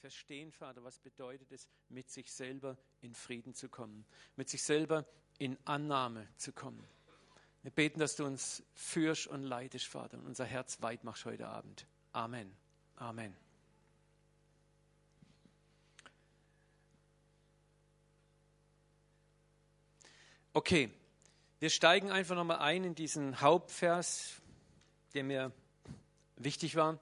verstehen, Vater, was bedeutet es, mit sich selber in Frieden zu kommen, mit sich selber in Annahme zu kommen. Wir beten, dass du uns führst und leitest, Vater, und unser Herz weit machst heute Abend. Amen. Amen. Okay, wir steigen einfach nochmal ein in diesen Hauptvers, der mir wichtig war.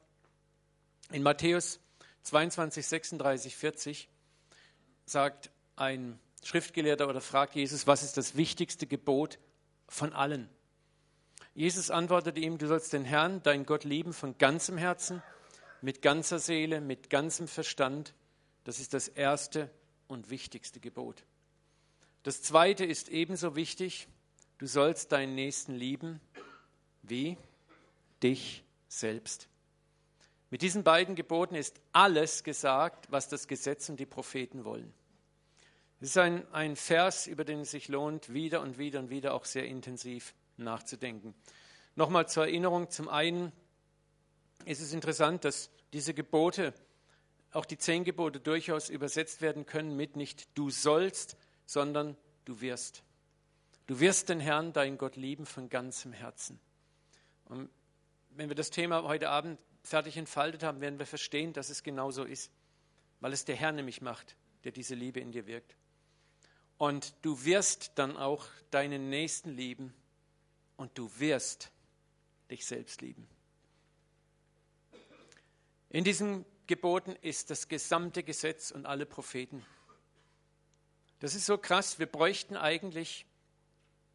In Matthäus 22, 36, 40 sagt ein Schriftgelehrter oder fragt Jesus, was ist das wichtigste Gebot von allen? Jesus antwortete ihm, du sollst den Herrn, dein Gott lieben von ganzem Herzen, mit ganzer Seele, mit ganzem Verstand. Das ist das erste und wichtigste Gebot. Das zweite ist ebenso wichtig, du sollst deinen Nächsten lieben wie dich selbst. Mit diesen beiden Geboten ist alles gesagt, was das Gesetz und die Propheten wollen. Es ist ein, ein Vers, über den es sich lohnt, wieder und wieder und wieder auch sehr intensiv nachzudenken. Nochmal zur Erinnerung, zum einen ist es interessant, dass diese Gebote, auch die zehn Gebote durchaus übersetzt werden können mit nicht du sollst, sondern du wirst. Du wirst den Herrn, deinen Gott lieben von ganzem Herzen. Und wenn wir das Thema heute Abend fertig entfaltet haben, werden wir verstehen, dass es genau so ist, weil es der Herr nämlich macht, der diese Liebe in dir wirkt. Und du wirst dann auch deinen Nächsten lieben und du wirst dich selbst lieben. In diesen Geboten ist das gesamte Gesetz und alle Propheten. Das ist so krass, wir bräuchten eigentlich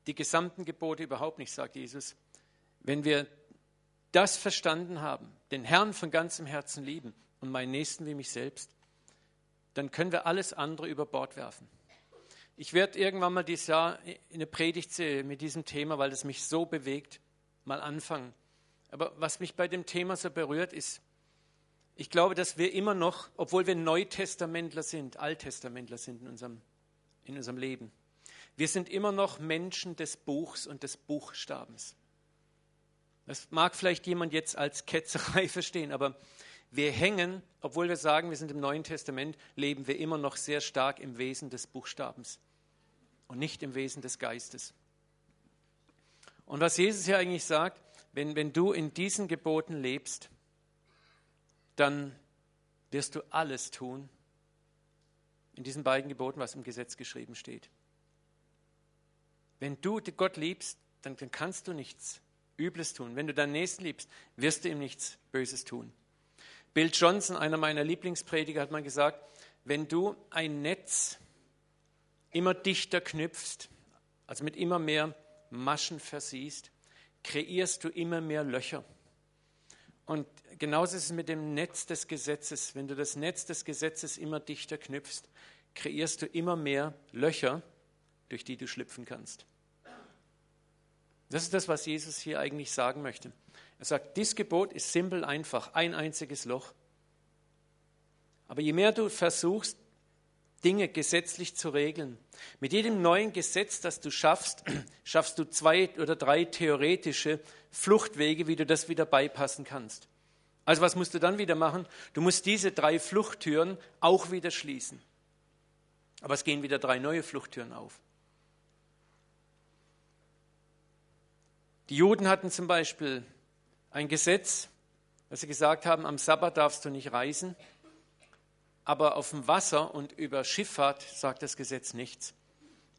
die gesamten Gebote überhaupt nicht, sagt Jesus, wenn wir das verstanden haben, den Herrn von ganzem Herzen lieben und meinen Nächsten wie mich selbst, dann können wir alles andere über Bord werfen. Ich werde irgendwann mal dieses Jahr eine Predigt mit diesem Thema, weil es mich so bewegt, mal anfangen. Aber was mich bei dem Thema so berührt, ist, ich glaube, dass wir immer noch, obwohl wir Neutestamentler sind, Alttestamentler sind in unserem, in unserem Leben, wir sind immer noch Menschen des Buchs und des Buchstabens. Das mag vielleicht jemand jetzt als Ketzerei verstehen, aber wir hängen, obwohl wir sagen, wir sind im Neuen Testament, leben wir immer noch sehr stark im Wesen des Buchstabens und nicht im Wesen des Geistes. Und was Jesus hier eigentlich sagt, wenn, wenn du in diesen Geboten lebst, dann wirst du alles tun in diesen beiden Geboten, was im Gesetz geschrieben steht. Wenn du Gott liebst, dann, dann kannst du nichts Übles tun. Wenn du deinen Nächsten liebst, wirst du ihm nichts Böses tun. Bill Johnson, einer meiner Lieblingsprediger, hat mal gesagt, wenn du ein Netz immer dichter knüpfst, also mit immer mehr Maschen versiehst, kreierst du immer mehr Löcher. Und genauso ist es mit dem Netz des Gesetzes. Wenn du das Netz des Gesetzes immer dichter knüpfst, kreierst du immer mehr Löcher, durch die du schlüpfen kannst. Das ist das, was Jesus hier eigentlich sagen möchte. Er sagt, dieses Gebot ist simpel, einfach, ein einziges Loch. Aber je mehr du versuchst, Dinge gesetzlich zu regeln, mit jedem neuen Gesetz, das du schaffst, schaffst du zwei oder drei theoretische Fluchtwege, wie du das wieder beipassen kannst. Also was musst du dann wieder machen? Du musst diese drei Fluchttüren auch wieder schließen. Aber es gehen wieder drei neue Fluchttüren auf. Die Juden hatten zum Beispiel ein Gesetz, dass sie gesagt haben, am Sabbat darfst du nicht reisen, aber auf dem Wasser und über Schifffahrt sagt das Gesetz nichts.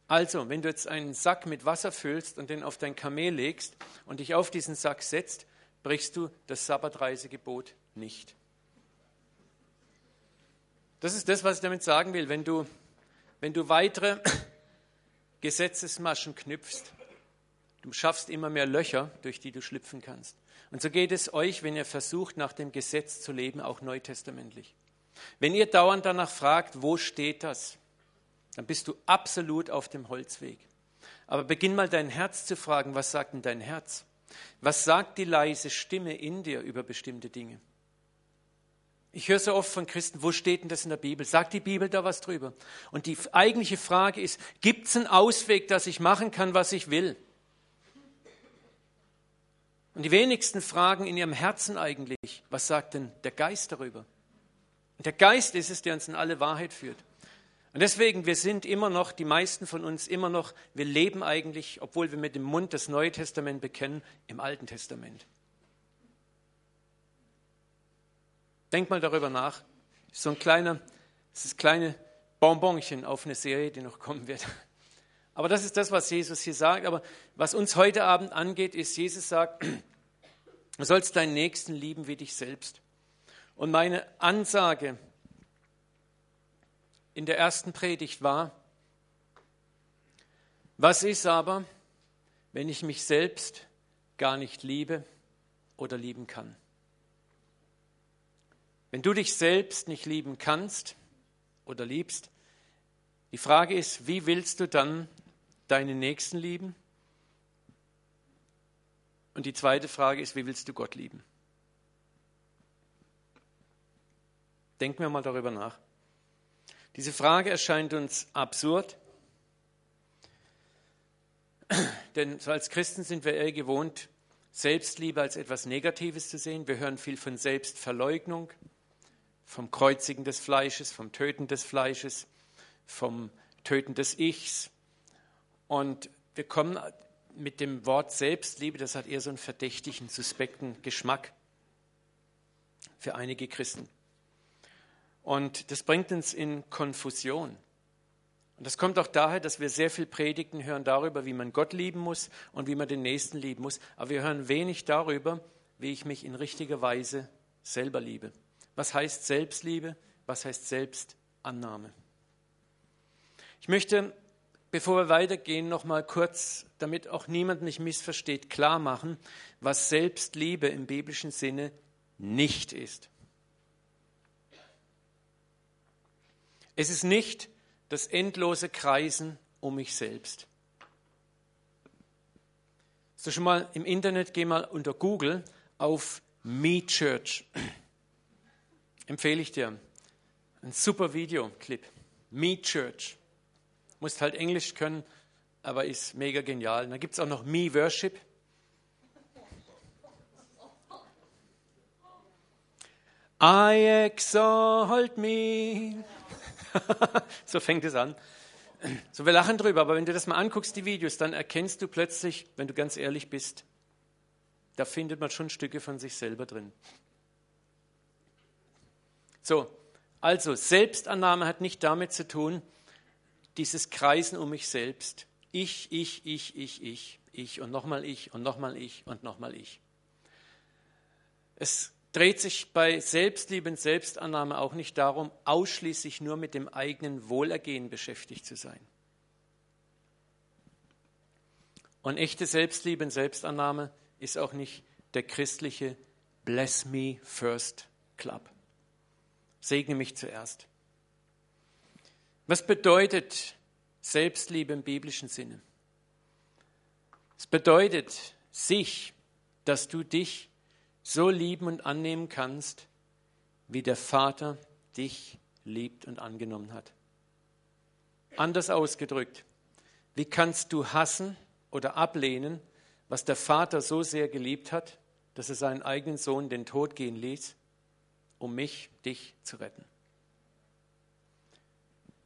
Also, wenn du jetzt einen Sack mit Wasser füllst und den auf dein Kamel legst und dich auf diesen Sack setzt, brichst du das Sabbatreisegebot nicht. Das ist das, was ich damit sagen will. Wenn du, wenn du weitere Gesetzesmaschen knüpfst, Du schaffst immer mehr Löcher, durch die du schlüpfen kannst. Und so geht es euch, wenn ihr versucht, nach dem Gesetz zu leben, auch neutestamentlich. Wenn ihr dauernd danach fragt, wo steht das, dann bist du absolut auf dem Holzweg. Aber beginn mal dein Herz zu fragen, was sagt denn dein Herz? Was sagt die leise Stimme in dir über bestimmte Dinge? Ich höre so oft von Christen, wo steht denn das in der Bibel? Sagt die Bibel da was drüber? Und die eigentliche Frage ist, gibt es einen Ausweg, dass ich machen kann, was ich will? Und die wenigsten fragen in ihrem Herzen eigentlich, was sagt denn der Geist darüber? Der Geist ist es, der uns in alle Wahrheit führt. Und deswegen, wir sind immer noch, die meisten von uns immer noch, wir leben eigentlich, obwohl wir mit dem Mund das Neue Testament bekennen, im Alten Testament. Denk mal darüber nach. So ein kleiner, das ist kleine Bonbonchen auf eine Serie, die noch kommen wird. Aber das ist das, was Jesus hier sagt. Aber was uns heute Abend angeht, ist, Jesus sagt, du sollst deinen Nächsten lieben wie dich selbst. Und meine Ansage in der ersten Predigt war, was ist aber, wenn ich mich selbst gar nicht liebe oder lieben kann? Wenn du dich selbst nicht lieben kannst oder liebst, die Frage ist, wie willst du dann deinen Nächsten lieben? Und die zweite Frage ist, wie willst du Gott lieben? Denken wir mal darüber nach. Diese Frage erscheint uns absurd, denn als Christen sind wir eher gewohnt, Selbstliebe als etwas Negatives zu sehen. Wir hören viel von Selbstverleugnung, vom Kreuzigen des Fleisches, vom Töten des Fleisches, vom Töten des Ichs. Und wir kommen mit dem Wort Selbstliebe, das hat eher so einen verdächtigen, suspekten Geschmack für einige Christen. Und das bringt uns in Konfusion. Und das kommt auch daher, dass wir sehr viel Predigten hören darüber, wie man Gott lieben muss und wie man den Nächsten lieben muss. Aber wir hören wenig darüber, wie ich mich in richtiger Weise selber liebe. Was heißt Selbstliebe? Was heißt Selbstannahme? Ich möchte, bevor wir weitergehen, noch mal kurz, damit auch niemand mich missversteht, klar machen, was Selbstliebe im biblischen Sinne nicht ist. Es ist nicht das endlose Kreisen um mich selbst. So schon mal im Internet, geh mal unter Google auf Me Church empfehle ich dir. Ein super Videoclip. Me Church. Musst halt Englisch können, aber ist mega genial. dann gibt es auch noch Me Worship. I exalt me. so fängt es an. So, wir lachen drüber, aber wenn du das mal anguckst, die Videos, dann erkennst du plötzlich, wenn du ganz ehrlich bist, da findet man schon Stücke von sich selber drin. So, also Selbstannahme hat nicht damit zu tun, dieses Kreisen um mich selbst. Ich, ich, ich, ich, ich, ich und nochmal ich und nochmal ich und nochmal ich. Es dreht sich bei Selbstliebe und Selbstannahme auch nicht darum, ausschließlich nur mit dem eigenen Wohlergehen beschäftigt zu sein. Und echte Selbstliebe und Selbstannahme ist auch nicht der christliche Bless Me First Club segne mich zuerst. Was bedeutet Selbstliebe im biblischen Sinne? Es bedeutet sich, dass du dich so lieben und annehmen kannst, wie der Vater dich liebt und angenommen hat. Anders ausgedrückt, wie kannst du hassen oder ablehnen, was der Vater so sehr geliebt hat, dass er seinen eigenen Sohn den Tod gehen ließ? um mich, dich zu retten.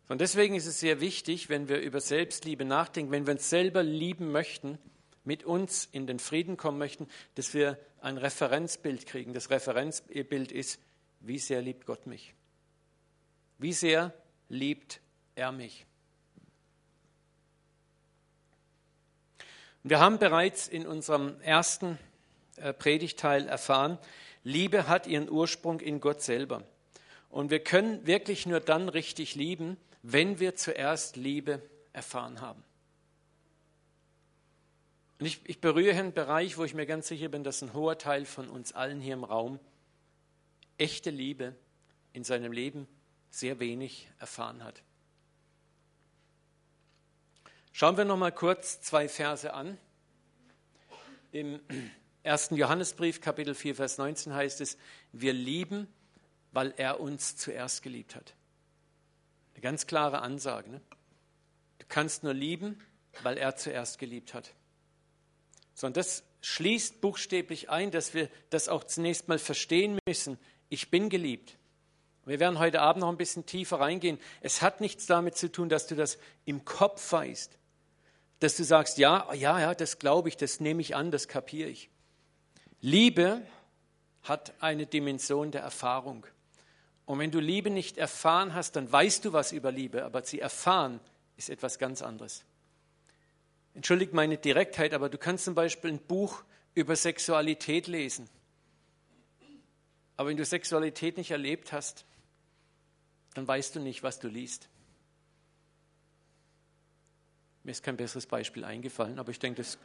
Und deswegen ist es sehr wichtig, wenn wir über Selbstliebe nachdenken, wenn wir uns selber lieben möchten, mit uns in den Frieden kommen möchten, dass wir ein Referenzbild kriegen. Das Referenzbild ist, wie sehr liebt Gott mich? Wie sehr liebt er mich? Wir haben bereits in unserem ersten äh, Predigteil erfahren, Liebe hat ihren Ursprung in Gott selber. Und wir können wirklich nur dann richtig lieben, wenn wir zuerst Liebe erfahren haben. Und ich, ich berühre einen Bereich, wo ich mir ganz sicher bin, dass ein hoher Teil von uns allen hier im Raum echte Liebe in seinem Leben sehr wenig erfahren hat. Schauen wir noch mal kurz zwei Verse an. Im 1. Johannesbrief, Kapitel 4, Vers 19 heißt es, wir lieben, weil er uns zuerst geliebt hat. Eine ganz klare Ansage. Ne? Du kannst nur lieben, weil er zuerst geliebt hat. So, und das schließt buchstäblich ein, dass wir das auch zunächst mal verstehen müssen. Ich bin geliebt. Wir werden heute Abend noch ein bisschen tiefer reingehen. Es hat nichts damit zu tun, dass du das im Kopf weißt, dass du sagst, ja, ja, ja, das glaube ich, das nehme ich an, das kapiere ich. Liebe hat eine Dimension der Erfahrung. Und wenn du Liebe nicht erfahren hast, dann weißt du was über Liebe, aber sie erfahren ist etwas ganz anderes. Entschuldigt meine Direktheit, aber du kannst zum Beispiel ein Buch über Sexualität lesen. Aber wenn du Sexualität nicht erlebt hast, dann weißt du nicht, was du liest. Mir ist kein besseres Beispiel eingefallen, aber ich denke, das,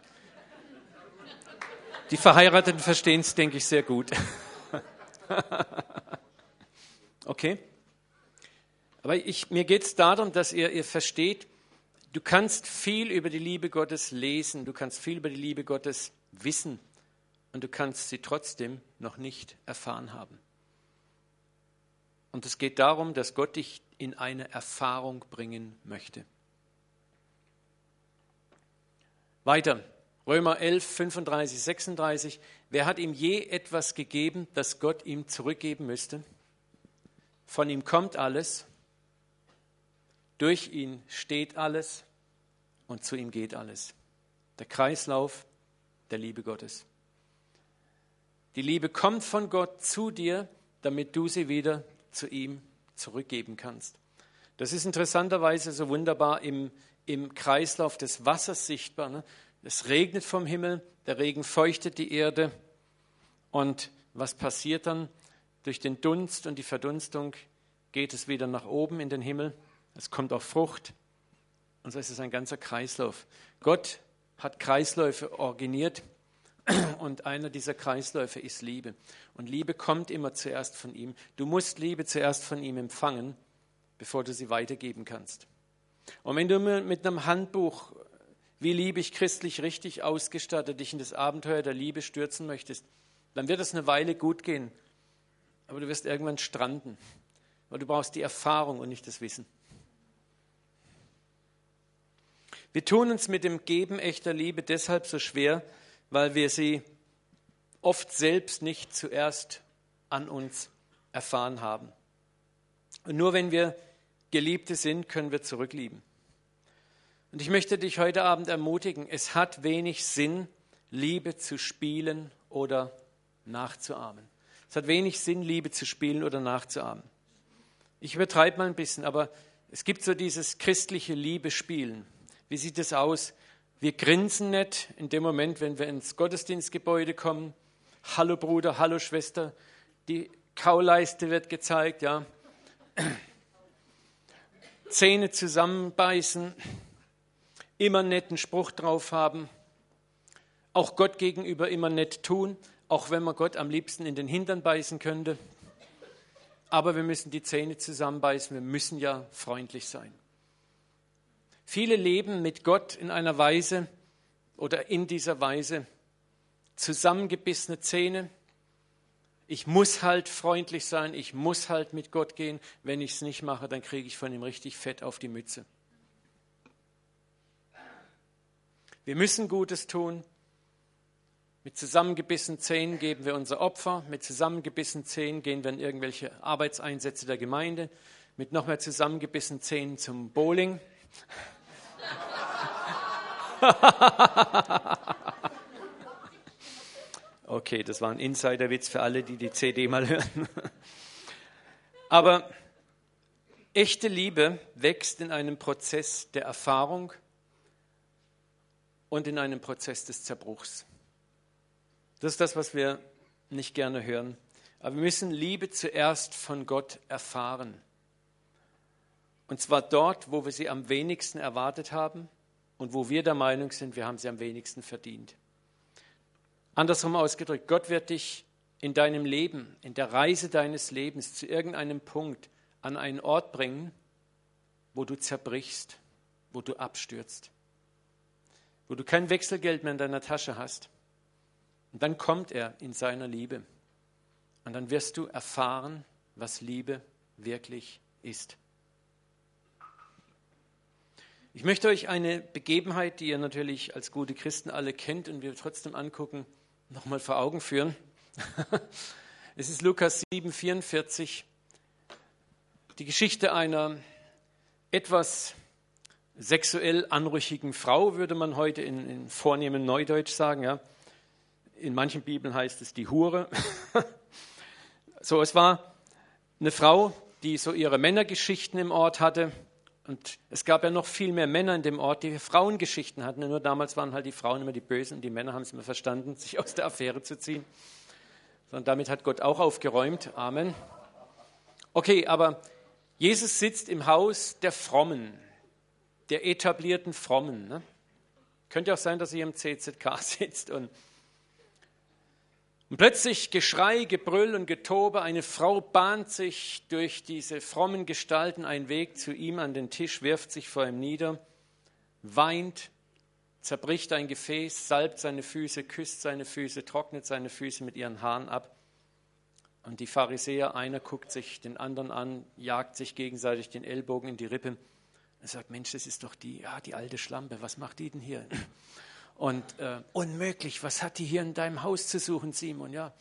die Verheirateten verstehen es, denke ich, sehr gut. Okay? Aber ich, mir geht es darum, dass ihr, ihr versteht, du kannst viel über die Liebe Gottes lesen, du kannst viel über die Liebe Gottes wissen und du kannst sie trotzdem noch nicht erfahren haben. Und es geht darum, dass Gott dich in eine Erfahrung bringen möchte. Weiter, Römer 11, 35, 36. Wer hat ihm je etwas gegeben, das Gott ihm zurückgeben müsste? Von ihm kommt alles, durch ihn steht alles und zu ihm geht alles. Der Kreislauf der Liebe Gottes. Die Liebe kommt von Gott zu dir, damit du sie wieder zu ihm zurückgeben kannst. Das ist interessanterweise so wunderbar im, im Kreislauf des Wassers sichtbar. Ne? Es regnet vom Himmel, der Regen feuchtet die Erde und was passiert dann? Durch den Dunst und die Verdunstung geht es wieder nach oben in den Himmel. Es kommt auch Frucht. Und so ist es ein ganzer Kreislauf. Gott hat Kreisläufe organisiert und einer dieser Kreisläufe ist Liebe. Und Liebe kommt immer zuerst von ihm. Du musst Liebe zuerst von ihm empfangen, bevor du sie weitergeben kannst. Und wenn du mit einem Handbuch, wie liebe ich christlich richtig ausgestattet, dich in das Abenteuer der Liebe stürzen möchtest, dann wird es eine Weile gut gehen aber du wirst irgendwann stranden, weil du brauchst die Erfahrung und nicht das Wissen. Wir tun uns mit dem Geben echter Liebe deshalb so schwer, weil wir sie oft selbst nicht zuerst an uns erfahren haben. Und nur wenn wir Geliebte sind, können wir zurücklieben. Und ich möchte dich heute Abend ermutigen, es hat wenig Sinn, Liebe zu spielen oder nachzuahmen. Es hat wenig Sinn, Liebe zu spielen oder nachzuahmen. Ich übertreibe mal ein bisschen, aber es gibt so dieses christliche Liebespielen. Wie sieht es aus? Wir grinsen nicht in dem Moment, wenn wir ins Gottesdienstgebäude kommen. Hallo Bruder, hallo Schwester. Die Kauleiste wird gezeigt, ja. Zähne zusammenbeißen, immer netten Spruch drauf haben, auch Gott gegenüber immer nett tun auch wenn man Gott am liebsten in den Hintern beißen könnte. Aber wir müssen die Zähne zusammenbeißen, wir müssen ja freundlich sein. Viele leben mit Gott in einer Weise oder in dieser Weise zusammengebissene Zähne. Ich muss halt freundlich sein, ich muss halt mit Gott gehen. Wenn ich es nicht mache, dann kriege ich von ihm richtig Fett auf die Mütze. Wir müssen Gutes tun, mit zusammengebissenen Zähnen geben wir unser Opfer, mit zusammengebissenen Zähnen gehen wir in irgendwelche Arbeitseinsätze der Gemeinde, mit noch mehr zusammengebissenen Zähnen zum Bowling. okay, das war ein Insiderwitz für alle, die die CD mal hören. Aber echte Liebe wächst in einem Prozess der Erfahrung und in einem Prozess des Zerbruchs. Das ist das, was wir nicht gerne hören. Aber wir müssen Liebe zuerst von Gott erfahren. Und zwar dort, wo wir sie am wenigsten erwartet haben und wo wir der Meinung sind, wir haben sie am wenigsten verdient. Andersrum ausgedrückt, Gott wird dich in deinem Leben, in der Reise deines Lebens zu irgendeinem Punkt an einen Ort bringen, wo du zerbrichst, wo du abstürzt, wo du kein Wechselgeld mehr in deiner Tasche hast, und dann kommt er in seiner Liebe. Und dann wirst du erfahren, was Liebe wirklich ist. Ich möchte euch eine Begebenheit, die ihr natürlich als gute Christen alle kennt und wir trotzdem angucken, nochmal vor Augen führen. Es ist Lukas 7, 44. die Geschichte einer etwas sexuell anrüchigen Frau, würde man heute in, in vornehmem Neudeutsch sagen. Ja. In manchen Bibeln heißt es die Hure. so, es war eine Frau, die so ihre Männergeschichten im Ort hatte. Und es gab ja noch viel mehr Männer in dem Ort, die Frauengeschichten hatten. Nur damals waren halt die Frauen immer die Bösen und die Männer haben es immer verstanden, sich aus der Affäre zu ziehen. Und damit hat Gott auch aufgeräumt. Amen. Okay, aber Jesus sitzt im Haus der Frommen, der etablierten Frommen. Ne? Könnte auch sein, dass er im CZK sitzt und, und plötzlich Geschrei, Gebrüll und Getobe. Eine Frau bahnt sich durch diese frommen Gestalten einen Weg zu ihm an den Tisch, wirft sich vor ihm nieder, weint, zerbricht ein Gefäß, salbt seine Füße, küsst seine Füße, trocknet seine Füße mit ihren Haaren ab. Und die Pharisäer, einer guckt sich den anderen an, jagt sich gegenseitig den Ellbogen in die Rippe und sagt, Mensch, das ist doch die, ja, die alte Schlampe, was macht die denn hier? Und äh, unmöglich, was hat die hier in deinem Haus zu suchen, Simon? Ja.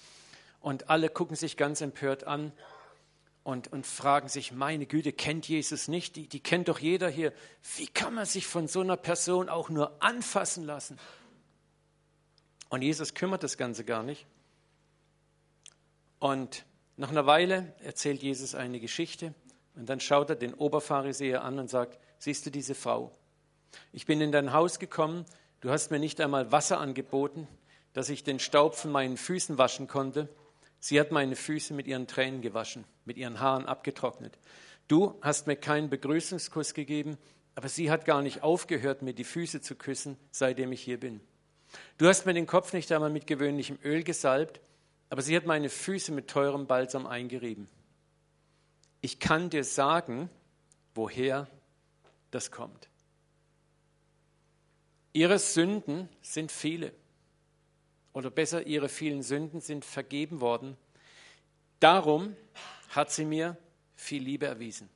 Und alle gucken sich ganz empört an und, und fragen sich, meine Güte, kennt Jesus nicht? Die, die kennt doch jeder hier. Wie kann man sich von so einer Person auch nur anfassen lassen? Und Jesus kümmert das Ganze gar nicht. Und nach einer Weile erzählt Jesus eine Geschichte und dann schaut er den Oberpharisäer an und sagt, siehst du diese Frau? Ich bin in dein Haus gekommen, du hast mir nicht einmal Wasser angeboten, dass ich den Staub von meinen Füßen waschen konnte. Sie hat meine Füße mit ihren Tränen gewaschen, mit ihren Haaren abgetrocknet. Du hast mir keinen Begrüßungskuss gegeben, aber sie hat gar nicht aufgehört, mir die Füße zu küssen, seitdem ich hier bin. Du hast mir den Kopf nicht einmal mit gewöhnlichem Öl gesalbt, aber sie hat meine Füße mit teurem Balsam eingerieben. Ich kann dir sagen, woher das kommt. Ihre Sünden sind viele. Oder besser, ihre vielen Sünden sind vergeben worden. Darum hat sie mir viel Liebe erwiesen.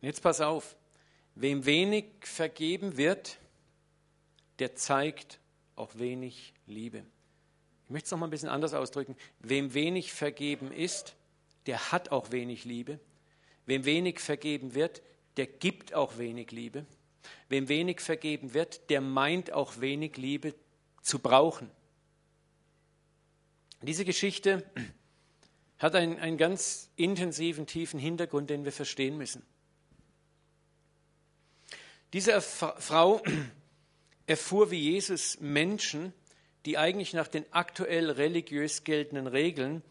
Und jetzt pass auf, wem wenig vergeben wird, der zeigt auch wenig Liebe. Ich möchte es noch mal ein bisschen anders ausdrücken. Wem wenig vergeben ist, der hat auch wenig Liebe. Wem wenig vergeben wird, der gibt auch wenig Liebe. Wem wenig vergeben wird, der meint auch wenig Liebe zu brauchen. Diese Geschichte hat einen, einen ganz intensiven, tiefen Hintergrund, den wir verstehen müssen. Diese Frau erfuhr, wie Jesus Menschen die eigentlich nach den aktuell religiös geltenden Regeln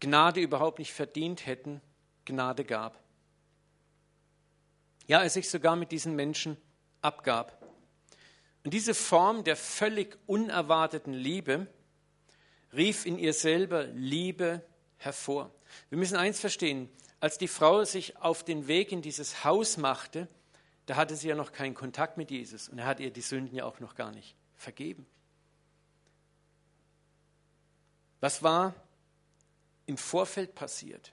Gnade überhaupt nicht verdient hätten, Gnade gab. Ja, er sich sogar mit diesen Menschen abgab. Und diese Form der völlig unerwarteten Liebe rief in ihr selber Liebe hervor. Wir müssen eins verstehen, als die Frau sich auf den Weg in dieses Haus machte, da hatte sie ja noch keinen Kontakt mit Jesus und er hat ihr die Sünden ja auch noch gar nicht vergeben. Was war im Vorfeld passiert?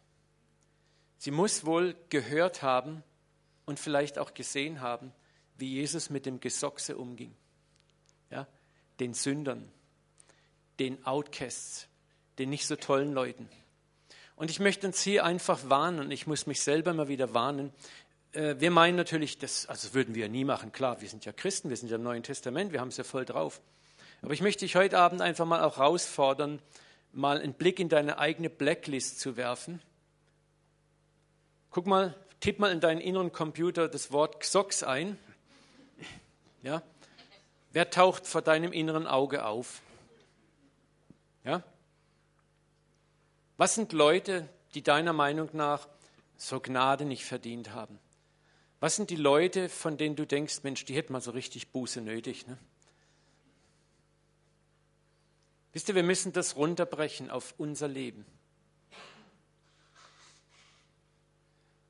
Sie muss wohl gehört haben und vielleicht auch gesehen haben, wie Jesus mit dem Gesochse umging. Ja, den Sündern, den Outcasts, den nicht so tollen Leuten. Und ich möchte uns hier einfach warnen, und ich muss mich selber mal wieder warnen. Äh, wir meinen natürlich, das, also würden wir ja nie machen, klar, wir sind ja Christen, wir sind ja im Neuen Testament, wir haben es ja voll drauf. Aber ich möchte dich heute Abend einfach mal auch herausfordern, mal einen Blick in deine eigene Blacklist zu werfen. Guck mal, tipp mal in deinen inneren Computer das Wort Xox ein. Ja? Wer taucht vor deinem inneren Auge auf? Ja? Was sind Leute, die deiner Meinung nach so Gnade nicht verdient haben? Was sind die Leute, von denen du denkst, Mensch, die hätten mal so richtig Buße nötig? Ne? Wisst ihr, wir müssen das runterbrechen auf unser Leben.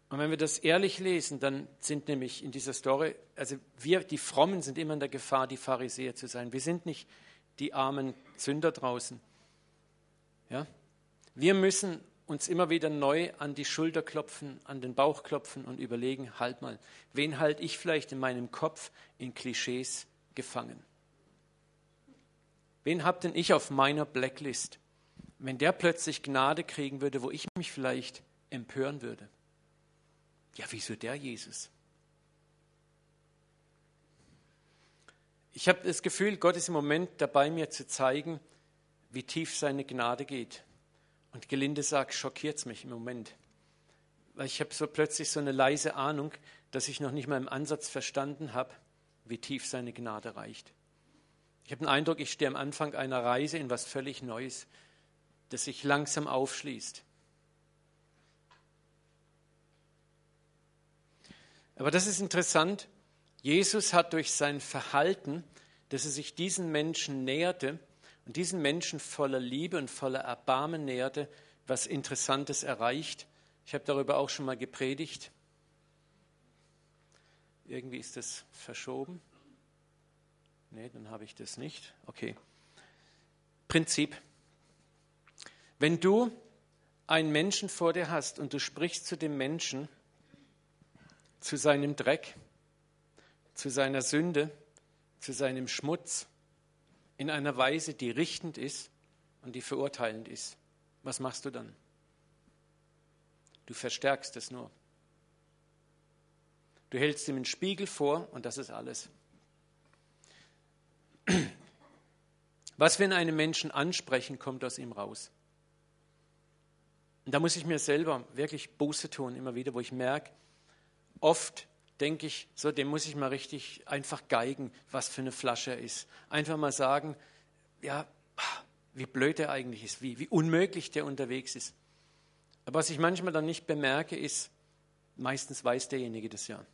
Und wenn wir das ehrlich lesen, dann sind nämlich in dieser Story, also wir, die Frommen, sind immer in der Gefahr, die Pharisäer zu sein. Wir sind nicht die armen Sünder draußen. Ja? Wir müssen uns immer wieder neu an die Schulter klopfen, an den Bauch klopfen und überlegen, halt mal, wen halte ich vielleicht in meinem Kopf in Klischees gefangen? Wen habe denn ich auf meiner Blacklist? Wenn der plötzlich Gnade kriegen würde, wo ich mich vielleicht empören würde. Ja, wieso der Jesus? Ich habe das Gefühl, Gott ist im Moment dabei, mir zu zeigen, wie tief seine Gnade geht. Und gelinde sagt, schockiert es mich im Moment. Weil ich habe so plötzlich so eine leise Ahnung, dass ich noch nicht mal im Ansatz verstanden habe, wie tief seine Gnade reicht. Ich habe den Eindruck, ich stehe am Anfang einer Reise in was völlig Neues, das sich langsam aufschließt. Aber das ist interessant. Jesus hat durch sein Verhalten, dass er sich diesen Menschen näherte und diesen Menschen voller Liebe und voller Erbarmen näherte, was Interessantes erreicht. Ich habe darüber auch schon mal gepredigt. Irgendwie ist das verschoben. Nee, dann habe ich das nicht. Okay. Prinzip. Wenn du einen Menschen vor dir hast und du sprichst zu dem Menschen, zu seinem Dreck, zu seiner Sünde, zu seinem Schmutz in einer Weise, die richtend ist und die verurteilend ist. Was machst du dann? Du verstärkst es nur. Du hältst ihm einen Spiegel vor und das ist alles. Was wir in einem Menschen ansprechen, kommt aus ihm raus. Und da muss ich mir selber wirklich Buße tun, immer wieder, wo ich merke, oft denke ich, so, dem muss ich mal richtig einfach geigen, was für eine Flasche er ist. Einfach mal sagen, ja, wie blöd er eigentlich ist, wie, wie unmöglich der unterwegs ist. Aber was ich manchmal dann nicht bemerke, ist, meistens weiß derjenige das ja.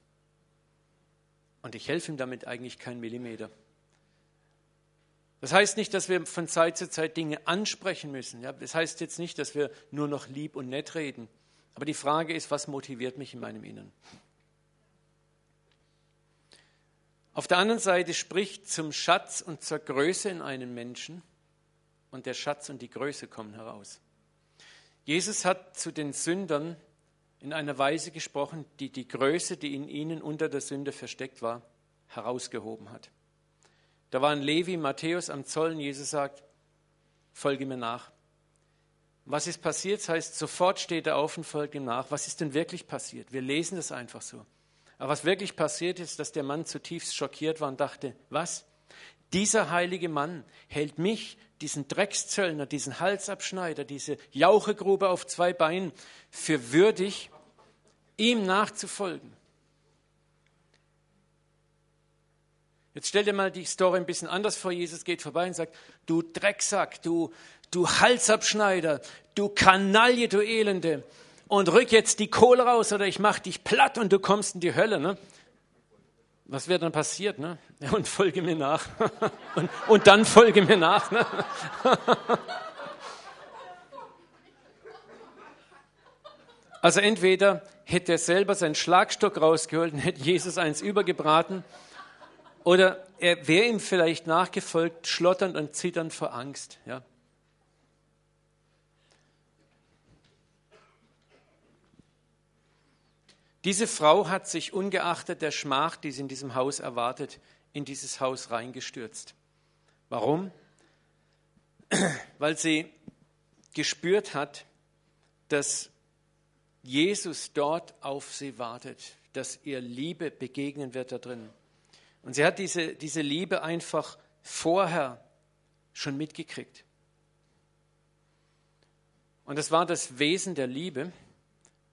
Und ich helfe ihm damit eigentlich keinen Millimeter. Das heißt nicht, dass wir von Zeit zu Zeit Dinge ansprechen müssen. Ja, das heißt jetzt nicht, dass wir nur noch lieb und nett reden. Aber die Frage ist, was motiviert mich in meinem Inneren? Auf der anderen Seite spricht zum Schatz und zur Größe in einem Menschen und der Schatz und die Größe kommen heraus. Jesus hat zu den Sündern in einer Weise gesprochen, die die Größe, die in ihnen unter der Sünde versteckt war, herausgehoben hat. Da waren Levi, Matthäus am Zollen. Jesus sagt, folge mir nach. Was ist passiert? Das heißt, sofort steht er auf und folgt ihm nach. Was ist denn wirklich passiert? Wir lesen das einfach so. Aber was wirklich passiert ist, dass der Mann zutiefst schockiert war und dachte, was? Dieser heilige Mann hält mich, diesen Dreckszöllner, diesen Halsabschneider, diese Jauchegrube auf zwei Beinen, für würdig, ihm nachzufolgen. Jetzt stell dir mal die Story ein bisschen anders vor. Jesus geht vorbei und sagt, du Drecksack, du, du Halsabschneider, du Kanaille, du Elende, und rück jetzt die Kohle raus oder ich mach dich platt und du kommst in die Hölle. Ne? Was wäre dann passiert? Ne? Und folge mir nach. Und, und dann folge mir nach. Ne? Also entweder hätte er selber seinen Schlagstock rausgeholt und hätte Jesus eins übergebraten, oder er wäre ihm vielleicht nachgefolgt, schlotternd und zitternd vor Angst. Ja. Diese Frau hat sich ungeachtet der Schmach, die sie in diesem Haus erwartet, in dieses Haus reingestürzt. Warum? Weil sie gespürt hat, dass Jesus dort auf sie wartet, dass ihr Liebe begegnen wird da drin. Und sie hat diese, diese Liebe einfach vorher schon mitgekriegt. Und es war das Wesen der Liebe,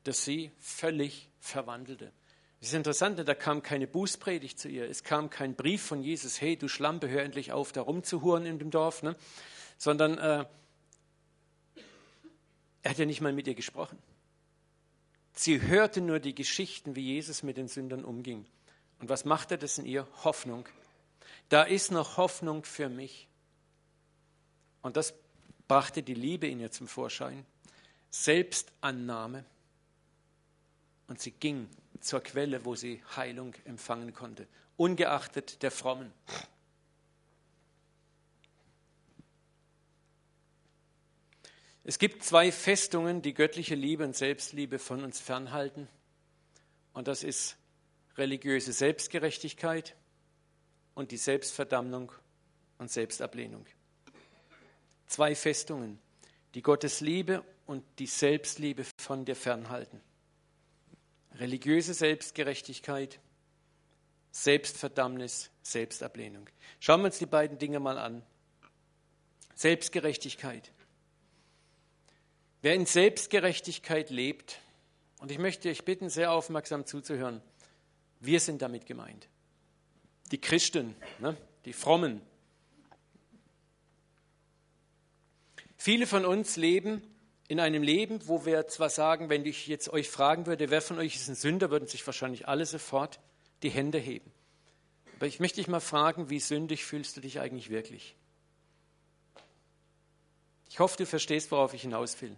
das sie völlig verwandelte. Es ist interessant, da kam keine Bußpredigt zu ihr, es kam kein Brief von Jesus, hey du Schlampe, hör endlich auf, da rumzuhuren in dem Dorf, ne? sondern äh, er hat ja nicht mal mit ihr gesprochen. Sie hörte nur die Geschichten, wie Jesus mit den Sündern umging. Und was machte das in ihr? Hoffnung. Da ist noch Hoffnung für mich. Und das brachte die Liebe in ihr zum Vorschein. Selbstannahme und sie ging zur Quelle, wo sie Heilung empfangen konnte, ungeachtet der Frommen. Es gibt zwei Festungen, die göttliche Liebe und Selbstliebe von uns fernhalten. Und das ist religiöse Selbstgerechtigkeit und die Selbstverdammung und Selbstablehnung. Zwei Festungen, die Gottes Liebe und die Selbstliebe von dir fernhalten. Religiöse Selbstgerechtigkeit, Selbstverdammnis, Selbstablehnung. Schauen wir uns die beiden Dinge mal an. Selbstgerechtigkeit. Wer in Selbstgerechtigkeit lebt, und ich möchte euch bitten, sehr aufmerksam zuzuhören, wir sind damit gemeint. Die Christen, ne? die Frommen. Viele von uns leben in einem Leben, wo wir zwar sagen, wenn ich jetzt euch fragen würde, wer von euch ist ein Sünder, würden sich wahrscheinlich alle sofort die Hände heben. Aber ich möchte dich mal fragen, wie sündig fühlst du dich eigentlich wirklich? Ich hoffe, du verstehst, worauf ich hinaus will.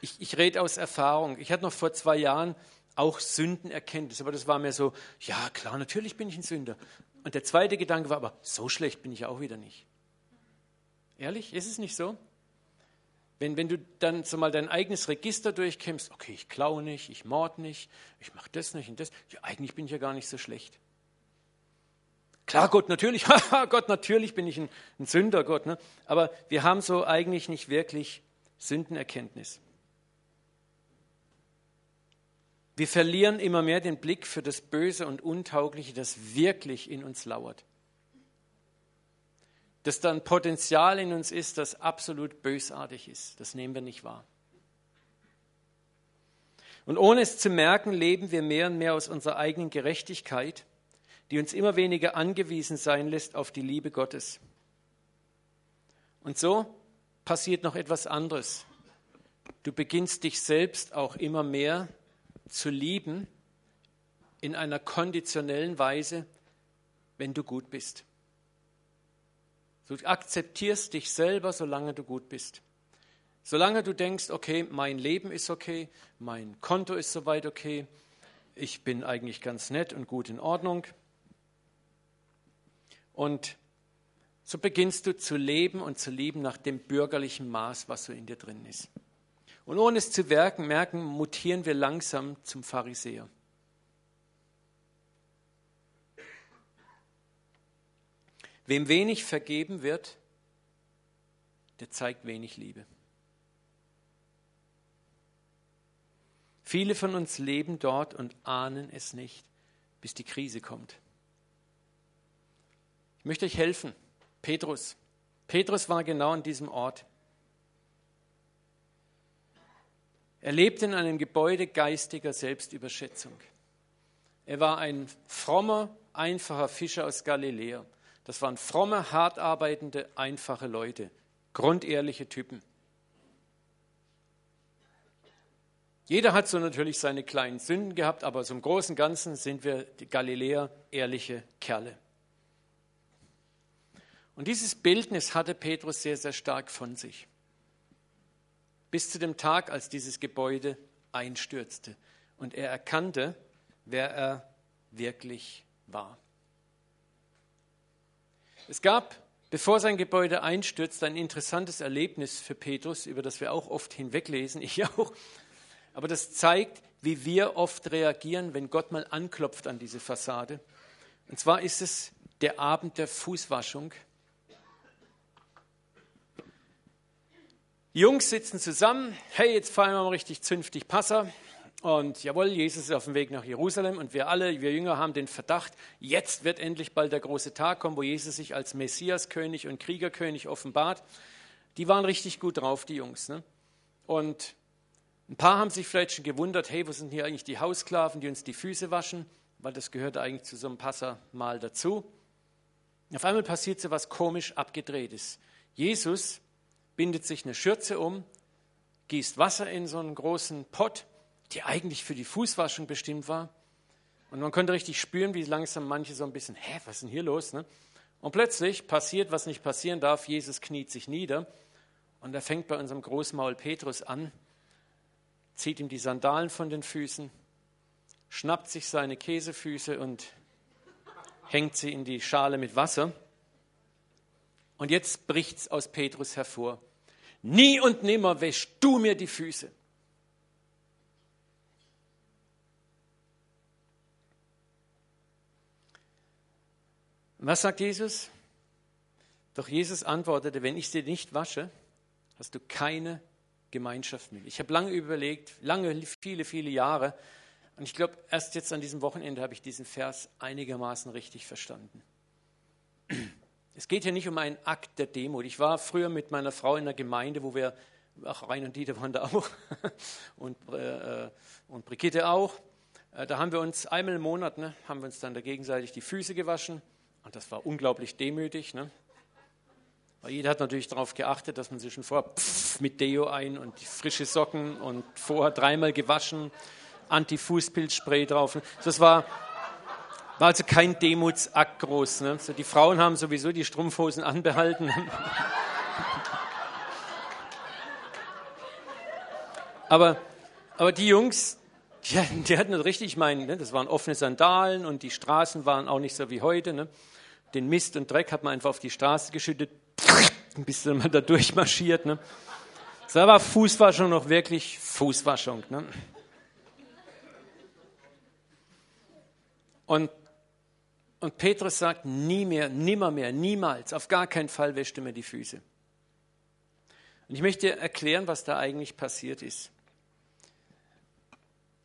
Ich, ich rede aus Erfahrung. Ich hatte noch vor zwei Jahren auch Sündenerkenntnis, aber das war mir so, ja klar, natürlich bin ich ein Sünder. Und der zweite Gedanke war aber, so schlecht bin ich auch wieder nicht. Ehrlich, ist es nicht so? Wenn, wenn du dann so mal dein eigenes Register durchkämmst, okay, ich klaue nicht, ich mord nicht, ich mache das nicht und das, ja, eigentlich bin ich ja gar nicht so schlecht. Klar, Gott, natürlich, Gott, natürlich bin ich ein, ein Sünder, Gott, ne? aber wir haben so eigentlich nicht wirklich Sündenerkenntnis. Wir verlieren immer mehr den Blick für das Böse und Untaugliche, das wirklich in uns lauert. Dass da ein Potenzial in uns ist, das absolut bösartig ist. Das nehmen wir nicht wahr. Und ohne es zu merken, leben wir mehr und mehr aus unserer eigenen Gerechtigkeit, die uns immer weniger angewiesen sein lässt auf die Liebe Gottes. Und so passiert noch etwas anderes. Du beginnst dich selbst auch immer mehr zu lieben in einer konditionellen Weise, wenn du gut bist. Du akzeptierst dich selber, solange du gut bist. Solange du denkst, okay, mein Leben ist okay, mein Konto ist soweit okay, ich bin eigentlich ganz nett und gut in Ordnung. Und so beginnst du zu leben und zu lieben nach dem bürgerlichen Maß, was so in dir drin ist. Und ohne es zu merken, mutieren wir langsam zum Pharisäer. Wem wenig vergeben wird, der zeigt wenig Liebe. Viele von uns leben dort und ahnen es nicht, bis die Krise kommt. Ich möchte euch helfen. Petrus. Petrus war genau an diesem Ort. Er lebte in einem Gebäude geistiger Selbstüberschätzung. Er war ein frommer, einfacher Fischer aus Galiläa. Das waren fromme, hart arbeitende, einfache Leute, grundehrliche Typen. Jeder hat so natürlich seine kleinen Sünden gehabt, aber im Großen Ganzen sind wir die Galiläer ehrliche Kerle. Und dieses Bildnis hatte Petrus sehr, sehr stark von sich bis zu dem Tag, als dieses Gebäude einstürzte und er erkannte, wer er wirklich war. Es gab, bevor sein Gebäude einstürzte, ein interessantes Erlebnis für Petrus, über das wir auch oft hinweglesen, ich auch. Aber das zeigt, wie wir oft reagieren, wenn Gott mal anklopft an diese Fassade. Und zwar ist es der Abend der Fußwaschung Jungs sitzen zusammen, hey, jetzt feiern wir mal richtig zünftig Passa. Und jawohl, Jesus ist auf dem Weg nach Jerusalem und wir alle, wir Jünger, haben den Verdacht, jetzt wird endlich bald der große Tag kommen, wo Jesus sich als Messiaskönig und Kriegerkönig offenbart. Die waren richtig gut drauf, die Jungs. Ne? Und ein paar haben sich vielleicht schon gewundert, hey, wo sind hier eigentlich die Haussklaven, die uns die Füße waschen? Weil das gehört eigentlich zu so einem Passa mal dazu. Auf einmal passiert so was komisch abgedrehtes. Jesus bindet sich eine Schürze um, gießt Wasser in so einen großen Pott, die eigentlich für die Fußwaschung bestimmt war. Und man konnte richtig spüren, wie langsam manche so ein bisschen, hä, was ist denn hier los? Ne? Und plötzlich passiert, was nicht passieren darf. Jesus kniet sich nieder und er fängt bei unserem Großmaul Petrus an, zieht ihm die Sandalen von den Füßen, schnappt sich seine Käsefüße und hängt sie in die Schale mit Wasser. Und jetzt bricht es aus Petrus hervor. Nie und nimmer wäschst du mir die Füße. Was sagt Jesus? Doch Jesus antwortete, wenn ich sie nicht wasche, hast du keine Gemeinschaft mit. Ich habe lange überlegt, lange, viele, viele Jahre, Und ich glaube, erst jetzt an diesem Wochenende habe ich diesen Vers einigermaßen richtig verstanden. Es geht hier nicht um einen Akt der Demut. Ich war früher mit meiner Frau in einer Gemeinde, wo wir, auch Rein und Dieter waren da auch, und, äh, und Brigitte auch. Äh, da haben wir uns einmal im Monat, ne, haben wir uns dann da gegenseitig die Füße gewaschen. Und das war unglaublich demütig. Ne? Weil jeder hat natürlich darauf geachtet, dass man sich schon vorher mit Deo ein und frische Socken und vorher dreimal gewaschen, Anti-Fußpilzspray drauf. Das war, war also kein Demutsakt groß. Ne? So, die Frauen haben sowieso die Strumpfhosen anbehalten. aber, aber die Jungs, die, die hatten das richtig meinen, ne? das waren offene Sandalen und die Straßen waren auch nicht so wie heute. Ne? Den Mist und Dreck hat man einfach auf die Straße geschüttet, bis dann man da durchmarschiert. Ne? Da war Fußwaschung noch wirklich Fußwaschung. Ne? Und und Petrus sagt, nie mehr, nimmer mehr, niemals, auf gar keinen Fall wäscht er mir die Füße. Und ich möchte erklären, was da eigentlich passiert ist.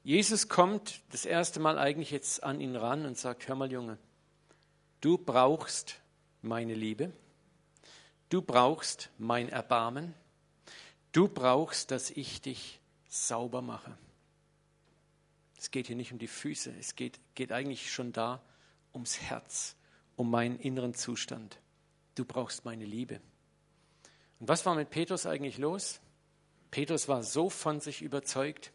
Jesus kommt das erste Mal eigentlich jetzt an ihn ran und sagt, hör mal Junge, du brauchst meine Liebe, du brauchst mein Erbarmen, du brauchst, dass ich dich sauber mache. Es geht hier nicht um die Füße, es geht, geht eigentlich schon da ums Herz, um meinen inneren Zustand. Du brauchst meine Liebe. Und was war mit Petrus eigentlich los? Petrus war so von sich überzeugt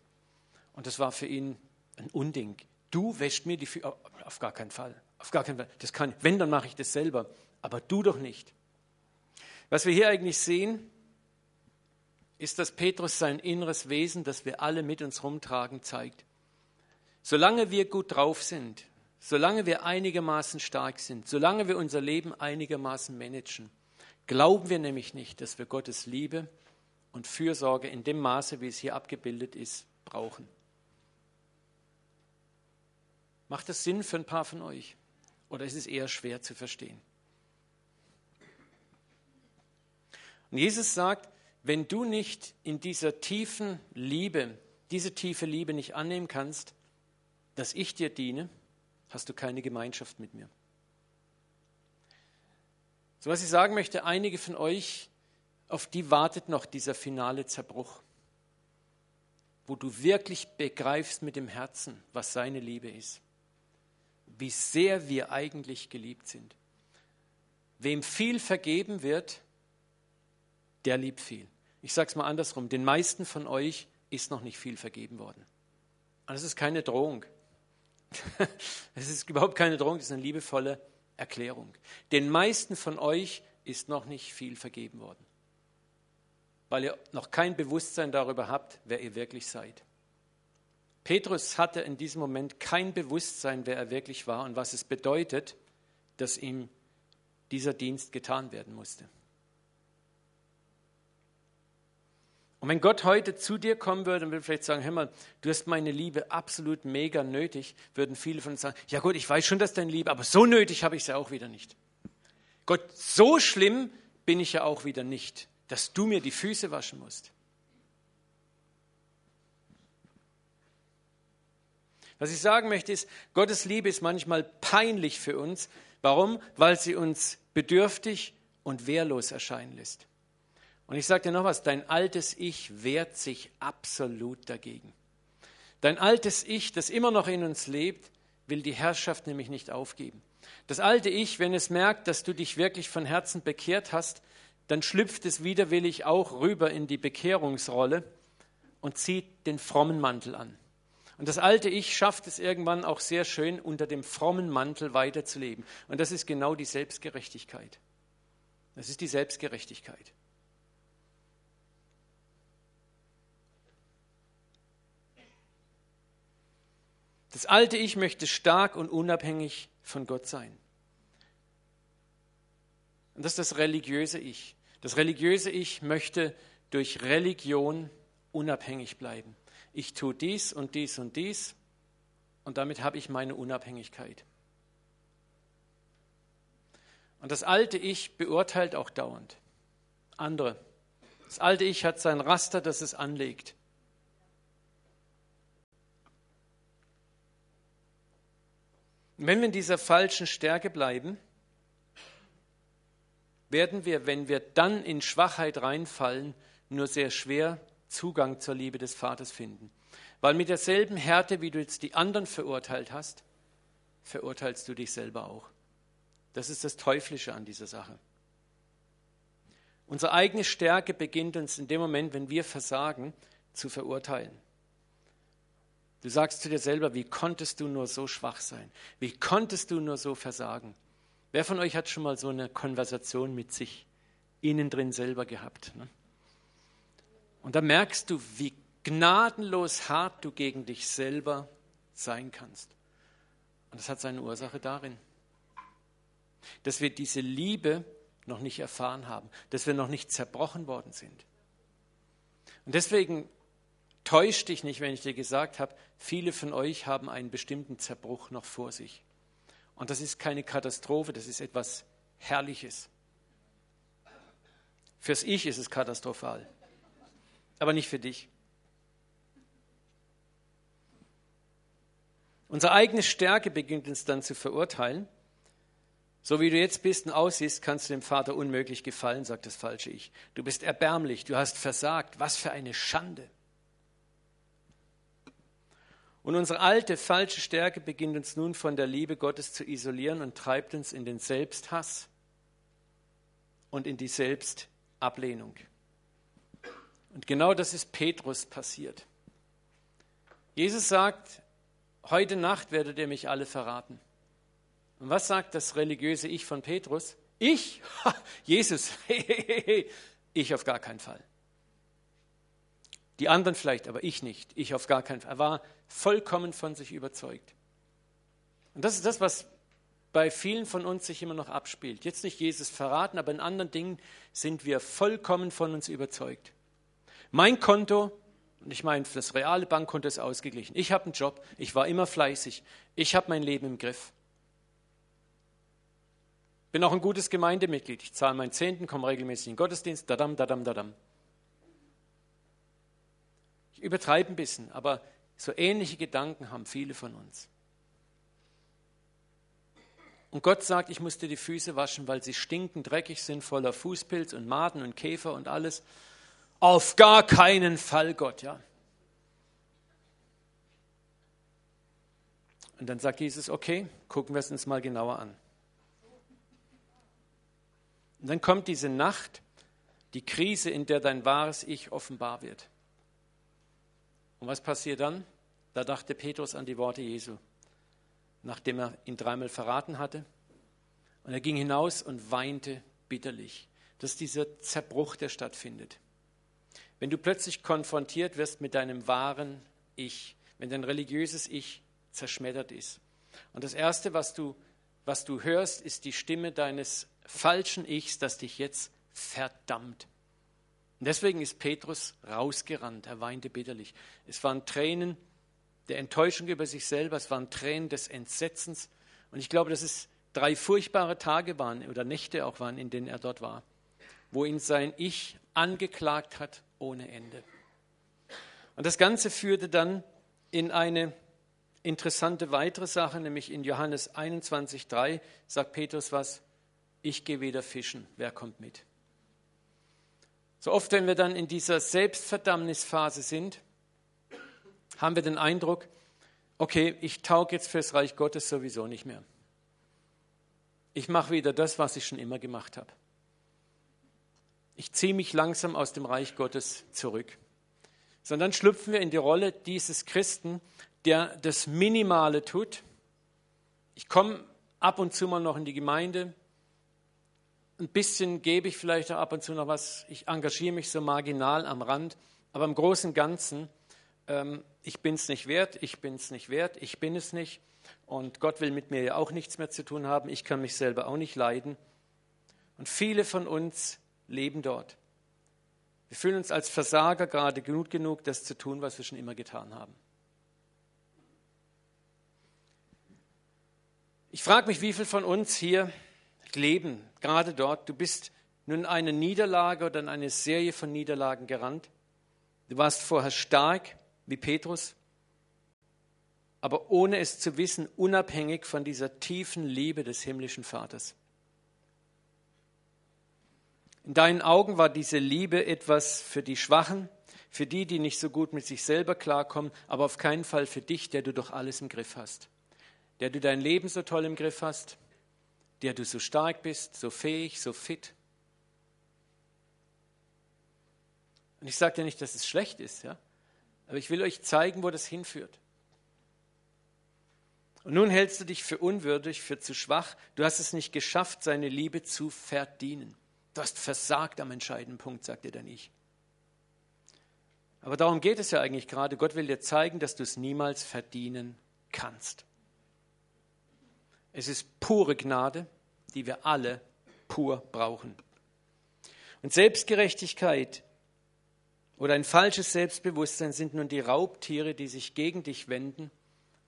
und das war für ihn ein Unding. Du wäschst mir die Füße. Auf gar keinen Fall. Auf gar keinen Fall. Das kann, wenn, dann mache ich das selber. Aber du doch nicht. Was wir hier eigentlich sehen, ist, dass Petrus sein inneres Wesen, das wir alle mit uns rumtragen, zeigt. Solange wir gut drauf sind, solange wir einigermaßen stark sind, solange wir unser Leben einigermaßen managen, glauben wir nämlich nicht, dass wir Gottes Liebe und Fürsorge in dem Maße, wie es hier abgebildet ist, brauchen. Macht das Sinn für ein paar von euch? Oder ist es eher schwer zu verstehen? Und Jesus sagt, wenn du nicht in dieser tiefen Liebe, diese tiefe Liebe nicht annehmen kannst, dass ich dir diene, hast du keine Gemeinschaft mit mir. So was ich sagen möchte, einige von euch, auf die wartet noch dieser finale Zerbruch, wo du wirklich begreifst mit dem Herzen, was seine Liebe ist, wie sehr wir eigentlich geliebt sind. Wem viel vergeben wird, der liebt viel. Ich sage es mal andersrum, den meisten von euch ist noch nicht viel vergeben worden. Und das ist keine Drohung. Es ist überhaupt keine Drohung, es ist eine liebevolle Erklärung. Den meisten von euch ist noch nicht viel vergeben worden, weil ihr noch kein Bewusstsein darüber habt, wer ihr wirklich seid. Petrus hatte in diesem Moment kein Bewusstsein, wer er wirklich war und was es bedeutet, dass ihm dieser Dienst getan werden musste. Und wenn Gott heute zu dir kommen würde und würde vielleicht sagen, hör mal, du hast meine Liebe absolut mega nötig, würden viele von uns sagen, ja gut, ich weiß schon, dass deine Liebe, aber so nötig habe ich sie auch wieder nicht. Gott, so schlimm bin ich ja auch wieder nicht, dass du mir die Füße waschen musst. Was ich sagen möchte ist, Gottes Liebe ist manchmal peinlich für uns. Warum? Weil sie uns bedürftig und wehrlos erscheinen lässt. Und ich sage dir noch was, dein altes Ich wehrt sich absolut dagegen. Dein altes Ich, das immer noch in uns lebt, will die Herrschaft nämlich nicht aufgeben. Das alte Ich, wenn es merkt, dass du dich wirklich von Herzen bekehrt hast, dann schlüpft es widerwillig auch rüber in die Bekehrungsrolle und zieht den frommen Mantel an. Und das alte Ich schafft es irgendwann auch sehr schön, unter dem frommen Mantel weiterzuleben. Und das ist genau die Selbstgerechtigkeit. Das ist die Selbstgerechtigkeit. Das alte Ich möchte stark und unabhängig von Gott sein. Und das ist das religiöse Ich. Das religiöse Ich möchte durch Religion unabhängig bleiben. Ich tue dies und dies und dies und damit habe ich meine Unabhängigkeit. Und das alte Ich beurteilt auch dauernd andere. Das alte Ich hat sein Raster, das es anlegt. Wenn wir in dieser falschen Stärke bleiben, werden wir, wenn wir dann in Schwachheit reinfallen, nur sehr schwer Zugang zur Liebe des Vaters finden. Weil mit derselben Härte, wie du jetzt die anderen verurteilt hast, verurteilst du dich selber auch. Das ist das Teuflische an dieser Sache. Unsere eigene Stärke beginnt uns in dem Moment, wenn wir versagen, zu verurteilen. Du sagst zu dir selber, wie konntest du nur so schwach sein? Wie konntest du nur so versagen? Wer von euch hat schon mal so eine Konversation mit sich innen drin selber gehabt? Ne? Und da merkst du, wie gnadenlos hart du gegen dich selber sein kannst. Und das hat seine Ursache darin, dass wir diese Liebe noch nicht erfahren haben, dass wir noch nicht zerbrochen worden sind. Und deswegen täusch dich nicht, wenn ich dir gesagt habe, viele von euch haben einen bestimmten Zerbruch noch vor sich. Und das ist keine Katastrophe, das ist etwas Herrliches. Fürs Ich ist es katastrophal, aber nicht für dich. Unsere eigene Stärke beginnt uns dann zu verurteilen. So wie du jetzt bist und aussiehst, kannst du dem Vater unmöglich gefallen, sagt das falsche Ich. Du bist erbärmlich, du hast versagt. Was für eine Schande. Und unsere alte, falsche Stärke beginnt uns nun von der Liebe Gottes zu isolieren und treibt uns in den Selbsthass und in die Selbstablehnung. Und genau das ist Petrus passiert. Jesus sagt, heute Nacht werdet ihr mich alle verraten. Und was sagt das religiöse Ich von Petrus? Ich? Ha, Jesus, ich auf gar keinen Fall. Die anderen vielleicht, aber ich nicht. Ich auf gar keinen Fall. Er war vollkommen von sich überzeugt. Und das ist das, was bei vielen von uns sich immer noch abspielt. Jetzt nicht Jesus verraten, aber in anderen Dingen sind wir vollkommen von uns überzeugt. Mein Konto, und ich meine, das reale Bankkonto ist ausgeglichen. Ich habe einen Job, ich war immer fleißig, ich habe mein Leben im Griff. Bin auch ein gutes Gemeindemitglied. Ich zahle meinen Zehnten, komme regelmäßig in den Gottesdienst. Dadam, dadam, dadam. Ich übertreibe ein bisschen, aber so ähnliche Gedanken haben viele von uns. Und Gott sagt, ich muss dir die Füße waschen, weil sie stinken, dreckig sind, voller Fußpilz und Maden und Käfer und alles. Auf gar keinen Fall, Gott, ja. Und dann sagt Jesus, okay, gucken wir es uns mal genauer an. Und dann kommt diese Nacht, die Krise, in der dein wahres Ich offenbar wird. Und was passiert dann? Da dachte Petrus an die Worte Jesu, nachdem er ihn dreimal verraten hatte. Und er ging hinaus und weinte bitterlich. Das ist dieser Zerbruch, der stattfindet. Wenn du plötzlich konfrontiert wirst mit deinem wahren Ich, wenn dein religiöses Ich zerschmettert ist. Und das Erste, was du, was du hörst, ist die Stimme deines falschen Ichs, das dich jetzt verdammt. Und deswegen ist Petrus rausgerannt, er weinte bitterlich. Es waren Tränen der Enttäuschung über sich selber, es waren Tränen des Entsetzens. Und ich glaube, dass es drei furchtbare Tage waren oder Nächte auch waren, in denen er dort war, wo ihn sein Ich angeklagt hat ohne Ende. Und das Ganze führte dann in eine interessante weitere Sache, nämlich in Johannes 21,3 sagt Petrus was, ich gehe wieder fischen, wer kommt mit? So oft, wenn wir dann in dieser Selbstverdammnisphase sind, haben wir den Eindruck, okay, ich tauge jetzt fürs Reich Gottes sowieso nicht mehr. Ich mache wieder das, was ich schon immer gemacht habe. Ich ziehe mich langsam aus dem Reich Gottes zurück. Sondern schlüpfen wir in die Rolle dieses Christen, der das Minimale tut. Ich komme ab und zu mal noch in die Gemeinde, ein bisschen gebe ich vielleicht auch ab und zu noch was. Ich engagiere mich so marginal am Rand. Aber im Großen und Ganzen, ähm, ich bin es nicht wert, ich bin es nicht wert, ich bin es nicht. Und Gott will mit mir ja auch nichts mehr zu tun haben. Ich kann mich selber auch nicht leiden. Und viele von uns leben dort. Wir fühlen uns als Versager gerade gut genug, das zu tun, was wir schon immer getan haben. Ich frage mich, wie viele von uns hier leben, gerade dort. Du bist nun eine Niederlage oder in eine Serie von Niederlagen gerannt. Du warst vorher stark wie Petrus, aber ohne es zu wissen, unabhängig von dieser tiefen Liebe des himmlischen Vaters. In deinen Augen war diese Liebe etwas für die Schwachen, für die, die nicht so gut mit sich selber klarkommen, aber auf keinen Fall für dich, der du doch alles im Griff hast, der du dein Leben so toll im Griff hast, der du so stark bist, so fähig, so fit. Und ich sage dir nicht, dass es schlecht ist, ja, aber ich will euch zeigen, wo das hinführt. Und nun hältst du dich für unwürdig, für zu schwach. Du hast es nicht geschafft, seine Liebe zu verdienen. Du hast versagt am entscheidenden Punkt, sagt dir dann ich. Aber darum geht es ja eigentlich gerade. Gott will dir zeigen, dass du es niemals verdienen kannst. Es ist pure Gnade, die wir alle pur brauchen. Und Selbstgerechtigkeit oder ein falsches Selbstbewusstsein sind nun die Raubtiere, die sich gegen dich wenden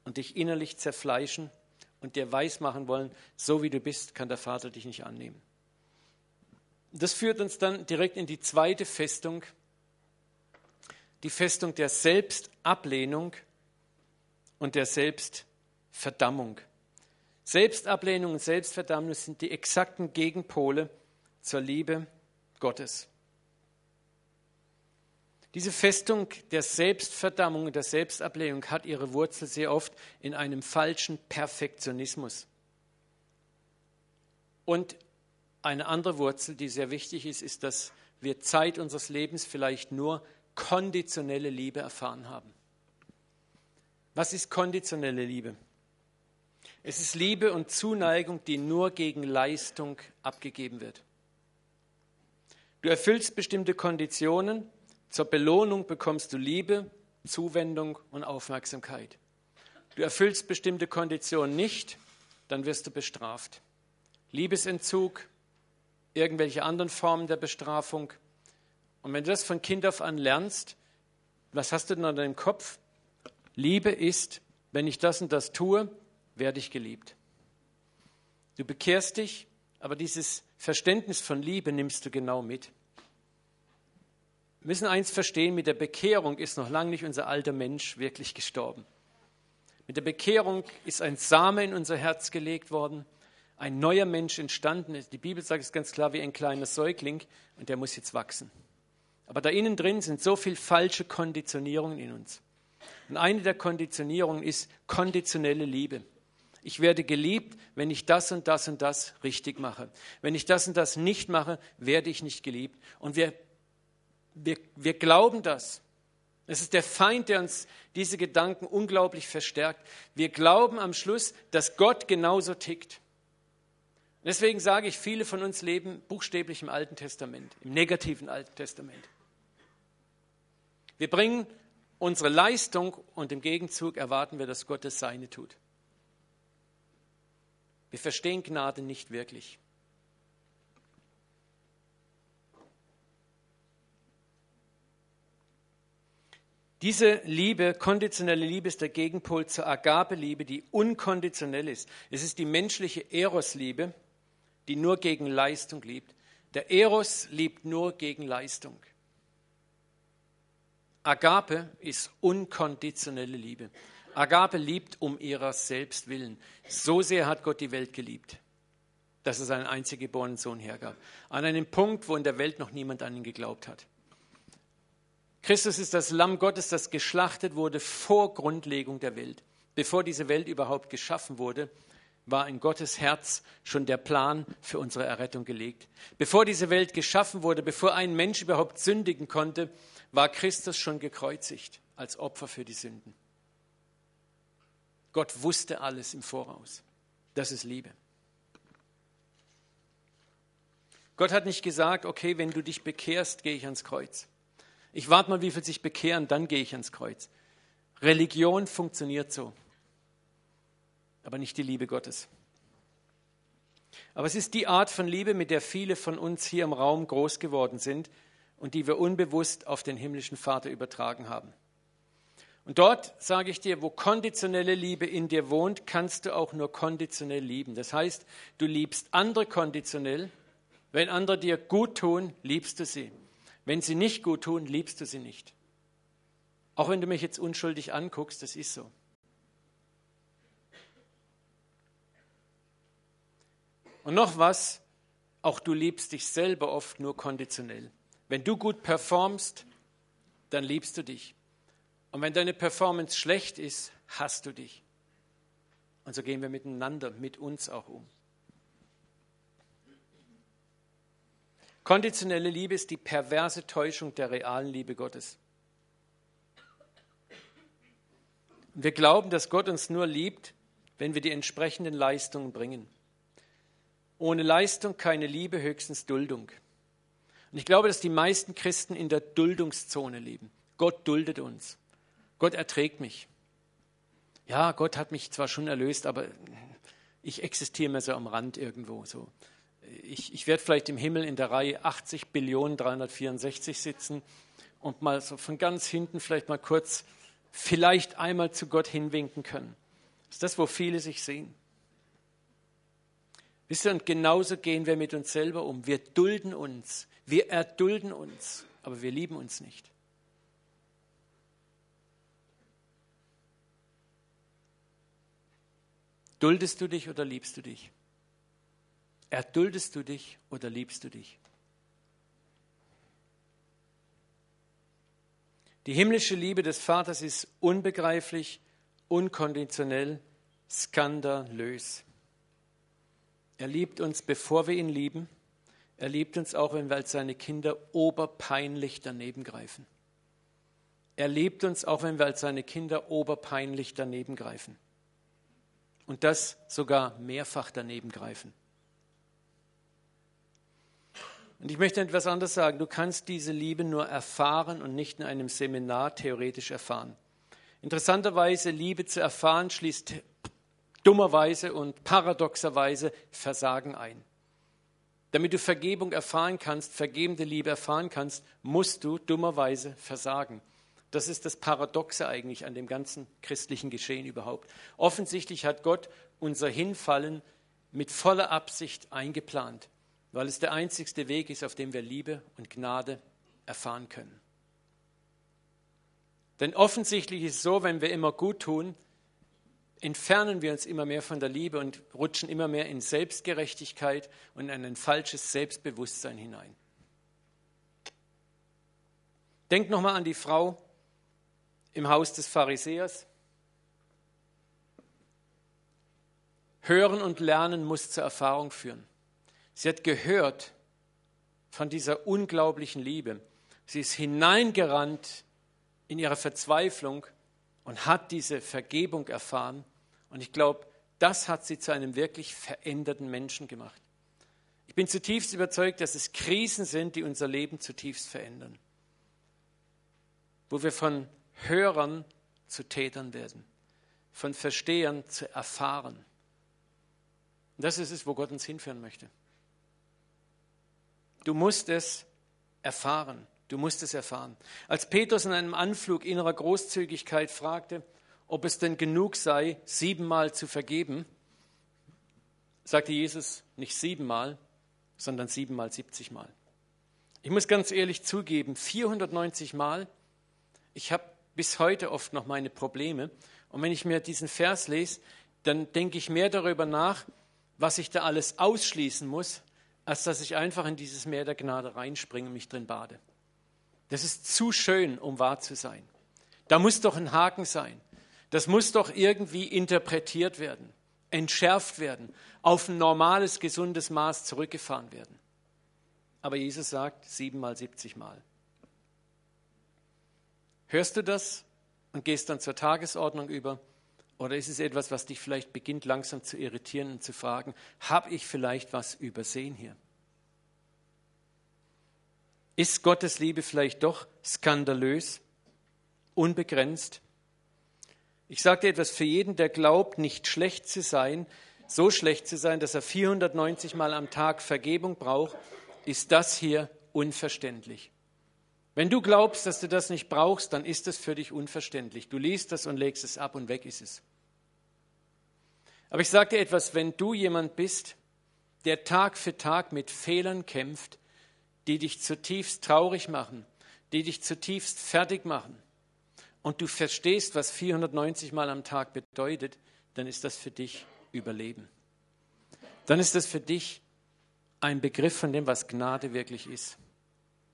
und dich innerlich zerfleischen und dir weismachen wollen, so wie du bist, kann der Vater dich nicht annehmen. Das führt uns dann direkt in die zweite Festung, die Festung der Selbstablehnung und der Selbstverdammung. Selbstablehnung und Selbstverdammung sind die exakten Gegenpole zur Liebe Gottes. Diese Festung der Selbstverdammung und der Selbstablehnung hat ihre Wurzel sehr oft in einem falschen Perfektionismus. Und eine andere Wurzel, die sehr wichtig ist, ist, dass wir Zeit unseres Lebens vielleicht nur konditionelle Liebe erfahren haben. Was ist konditionelle Liebe? Es ist Liebe und Zuneigung, die nur gegen Leistung abgegeben wird. Du erfüllst bestimmte Konditionen, zur Belohnung bekommst du Liebe, Zuwendung und Aufmerksamkeit. Du erfüllst bestimmte Konditionen nicht, dann wirst du bestraft. Liebesentzug, irgendwelche anderen Formen der Bestrafung, und wenn du das von Kind auf an lernst, was hast du denn an deinem Kopf? Liebe ist, wenn ich das und das tue, werde ich geliebt. Du bekehrst dich, aber dieses Verständnis von Liebe nimmst du genau mit. Wir müssen eins verstehen, mit der Bekehrung ist noch lange nicht unser alter Mensch wirklich gestorben. Mit der Bekehrung ist ein Same in unser Herz gelegt worden, ein neuer Mensch entstanden. Die Bibel sagt es ganz klar wie ein kleiner Säugling und der muss jetzt wachsen. Aber da innen drin sind so viele falsche Konditionierungen in uns. Und eine der Konditionierungen ist konditionelle Liebe. Ich werde geliebt, wenn ich das und das und das richtig mache. Wenn ich das und das nicht mache, werde ich nicht geliebt. Und wir, wir, wir glauben das. Es ist der Feind, der uns diese Gedanken unglaublich verstärkt. Wir glauben am Schluss, dass Gott genauso tickt. Deswegen sage ich, viele von uns leben buchstäblich im Alten Testament, im negativen Alten Testament. Wir bringen unsere Leistung und im Gegenzug erwarten wir, dass Gott das Seine tut. Wir verstehen Gnade nicht wirklich. Diese Liebe, konditionelle Liebe, ist der Gegenpol zur Agape-Liebe, die unkonditionell ist. Es ist die menschliche Eros-Liebe, die nur gegen Leistung liebt. Der Eros liebt nur gegen Leistung. Agape ist unkonditionelle Liebe. Agape liebt um ihrer selbst willen. So sehr hat Gott die Welt geliebt, dass er seinen einzig geborenen Sohn hergab. An einem Punkt, wo in der Welt noch niemand an ihn geglaubt hat. Christus ist das Lamm Gottes, das geschlachtet wurde vor Grundlegung der Welt. Bevor diese Welt überhaupt geschaffen wurde, war in Gottes Herz schon der Plan für unsere Errettung gelegt. Bevor diese Welt geschaffen wurde, bevor ein Mensch überhaupt sündigen konnte, war Christus schon gekreuzigt als Opfer für die Sünden. Gott wusste alles im Voraus. Das ist Liebe. Gott hat nicht gesagt, okay, wenn du dich bekehrst, gehe ich ans Kreuz. Ich warte mal, wie viel sich bekehren, dann gehe ich ans Kreuz. Religion funktioniert so, aber nicht die Liebe Gottes. Aber es ist die Art von Liebe, mit der viele von uns hier im Raum groß geworden sind und die wir unbewusst auf den himmlischen Vater übertragen haben. Und dort sage ich dir, wo konditionelle Liebe in dir wohnt, kannst du auch nur konditionell lieben. Das heißt, du liebst andere konditionell. Wenn andere dir gut tun, liebst du sie. Wenn sie nicht gut tun, liebst du sie nicht. Auch wenn du mich jetzt unschuldig anguckst, das ist so. Und noch was, auch du liebst dich selber oft nur konditionell. Wenn du gut performst, dann liebst du dich. Und wenn deine Performance schlecht ist, hast du dich. Und so gehen wir miteinander, mit uns auch um. Konditionelle Liebe ist die perverse Täuschung der realen Liebe Gottes. wir glauben, dass Gott uns nur liebt, wenn wir die entsprechenden Leistungen bringen. Ohne Leistung keine Liebe, höchstens Duldung. Und ich glaube, dass die meisten Christen in der Duldungszone leben. Gott duldet uns. Gott erträgt mich. Ja, Gott hat mich zwar schon erlöst, aber ich existiere mir so am Rand irgendwo. So. Ich, ich werde vielleicht im Himmel in der Reihe 80 Billionen 364 sitzen und mal so von ganz hinten vielleicht mal kurz vielleicht einmal zu Gott hinwinken können. Das ist das, wo viele sich sehen. Wisst ihr, und genauso gehen wir mit uns selber um. Wir dulden uns, wir erdulden uns, aber wir lieben uns nicht. Duldest du dich oder liebst du dich? Erduldest du dich oder liebst du dich? Die himmlische Liebe des Vaters ist unbegreiflich, unkonditionell, skandalös. Er liebt uns, bevor wir ihn lieben. Er liebt uns auch, wenn wir als seine Kinder oberpeinlich daneben greifen. Er liebt uns auch, wenn wir als seine Kinder oberpeinlich daneben greifen. Und das sogar mehrfach daneben greifen. Und ich möchte etwas anderes sagen. Du kannst diese Liebe nur erfahren und nicht in einem Seminar theoretisch erfahren. Interessanterweise, Liebe zu erfahren schließt dummerweise und paradoxerweise Versagen ein. Damit du Vergebung erfahren kannst, vergebende Liebe erfahren kannst, musst du dummerweise versagen. Das ist das Paradoxe eigentlich an dem ganzen christlichen Geschehen überhaupt. Offensichtlich hat Gott unser Hinfallen mit voller Absicht eingeplant weil es der einzigste Weg ist, auf dem wir Liebe und Gnade erfahren können. Denn offensichtlich ist es so, wenn wir immer gut tun, entfernen wir uns immer mehr von der Liebe und rutschen immer mehr in Selbstgerechtigkeit und in ein falsches Selbstbewusstsein hinein. Denkt nochmal an die Frau im Haus des Pharisäers. Hören und Lernen muss zur Erfahrung führen. Sie hat gehört von dieser unglaublichen Liebe. Sie ist hineingerannt in ihre Verzweiflung und hat diese Vergebung erfahren. Und ich glaube, das hat sie zu einem wirklich veränderten Menschen gemacht. Ich bin zutiefst überzeugt, dass es Krisen sind, die unser Leben zutiefst verändern. Wo wir von Hörern zu Tätern werden, von Verstehern zu erfahren. Und das ist es, wo Gott uns hinführen möchte. Du musst es erfahren. Du musst es erfahren. Als Petrus in einem Anflug innerer Großzügigkeit fragte, ob es denn genug sei, siebenmal zu vergeben, sagte Jesus nicht siebenmal, sondern siebenmal, siebzigmal. Ich muss ganz ehrlich zugeben, 490 Mal, ich habe bis heute oft noch meine Probleme. Und wenn ich mir diesen Vers lese, dann denke ich mehr darüber nach, was ich da alles ausschließen muss, als dass ich einfach in dieses Meer der Gnade reinspringe und mich drin bade. Das ist zu schön, um wahr zu sein. Da muss doch ein Haken sein. Das muss doch irgendwie interpretiert werden, entschärft werden, auf ein normales, gesundes Maß zurückgefahren werden. Aber Jesus sagt siebenmal, siebzigmal. Hörst du das und gehst dann zur Tagesordnung über? Oder ist es etwas, was dich vielleicht beginnt langsam zu irritieren und zu fragen, habe ich vielleicht was übersehen hier? Ist Gottes Liebe vielleicht doch skandalös, unbegrenzt? Ich sage dir etwas, für jeden, der glaubt, nicht schlecht zu sein, so schlecht zu sein, dass er 490 Mal am Tag Vergebung braucht, ist das hier unverständlich. Wenn du glaubst, dass du das nicht brauchst, dann ist es für dich unverständlich. Du liest das und legst es ab und weg ist es. Aber ich sage dir etwas, wenn du jemand bist, der Tag für Tag mit Fehlern kämpft, die dich zutiefst traurig machen, die dich zutiefst fertig machen, und du verstehst, was 490 Mal am Tag bedeutet, dann ist das für dich Überleben. dann ist das für dich ein Begriff von dem, was Gnade wirklich ist.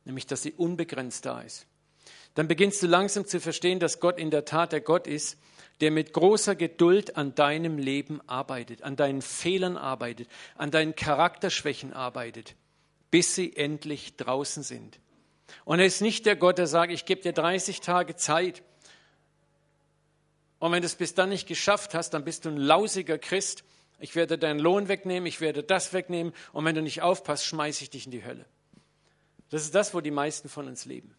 Nämlich, dass sie unbegrenzt da ist. Dann beginnst du langsam zu verstehen, dass Gott in der Tat der Gott ist, der mit großer Geduld an deinem Leben arbeitet, an deinen Fehlern arbeitet, an deinen Charakterschwächen arbeitet, bis sie endlich draußen sind. Und er ist nicht der Gott, der sagt, ich gebe dir 30 Tage Zeit. Und wenn du es bis dann nicht geschafft hast, dann bist du ein lausiger Christ. Ich werde deinen Lohn wegnehmen, ich werde das wegnehmen. Und wenn du nicht aufpasst, schmeiße ich dich in die Hölle. Das ist das, wo die meisten von uns leben.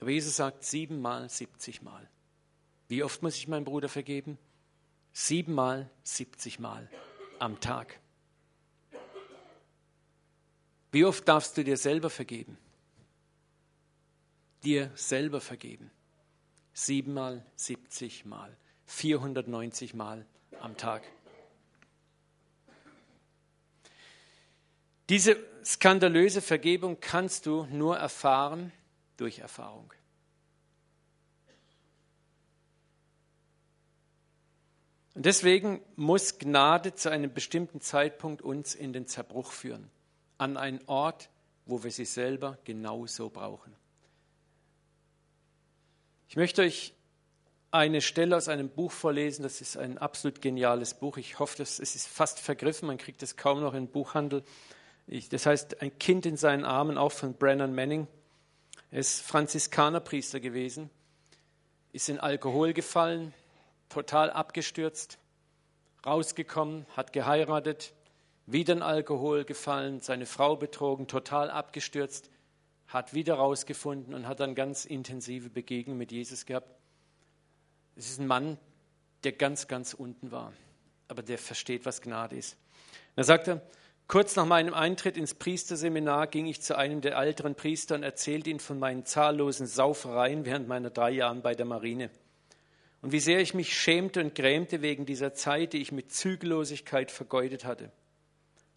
Aber Jesus sagt siebenmal, siebzigmal. Wie oft muss ich meinem Bruder vergeben? Siebenmal, siebzigmal am Tag. Wie oft darfst du dir selber vergeben? Dir selber vergeben. Siebenmal, siebzigmal, 490 Mal am Tag. Diese skandalöse Vergebung kannst du nur erfahren, durch Erfahrung. Und deswegen muss Gnade zu einem bestimmten Zeitpunkt uns in den Zerbruch führen, an einen Ort, wo wir sie selber genauso brauchen. Ich möchte euch eine Stelle aus einem Buch vorlesen, das ist ein absolut geniales Buch. Ich hoffe, es ist fast vergriffen, man kriegt es kaum noch in Buchhandel. das heißt Ein Kind in seinen Armen, auch von Brennan Manning. Er ist Franziskanerpriester gewesen, ist in Alkohol gefallen, total abgestürzt, rausgekommen, hat geheiratet, wieder in Alkohol gefallen, seine Frau betrogen, total abgestürzt, hat wieder rausgefunden und hat dann ganz intensive Begegnungen mit Jesus gehabt. Es ist ein Mann, der ganz, ganz unten war, aber der versteht, was Gnade ist. Da sagt er, Kurz nach meinem Eintritt ins Priesterseminar ging ich zu einem der älteren Priester und erzählte ihm von meinen zahllosen Saufereien während meiner drei Jahren bei der Marine. Und wie sehr ich mich schämte und grämte wegen dieser Zeit, die ich mit Zügellosigkeit vergeudet hatte.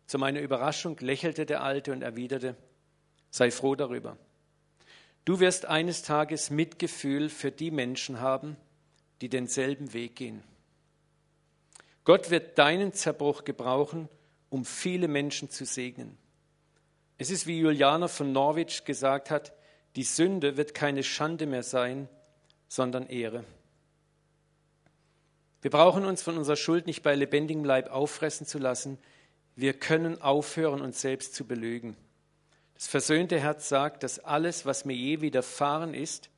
Zu meiner Überraschung lächelte der Alte und erwiderte, sei froh darüber. Du wirst eines Tages Mitgefühl für die Menschen haben, die denselben Weg gehen. Gott wird deinen Zerbruch gebrauchen, um viele Menschen zu segnen. Es ist, wie Juliana von Norwich gesagt hat, die Sünde wird keine Schande mehr sein, sondern Ehre. Wir brauchen uns von unserer Schuld nicht bei lebendigem Leib auffressen zu lassen. Wir können aufhören, uns selbst zu belügen. Das versöhnte Herz sagt, dass alles, was mir je widerfahren ist,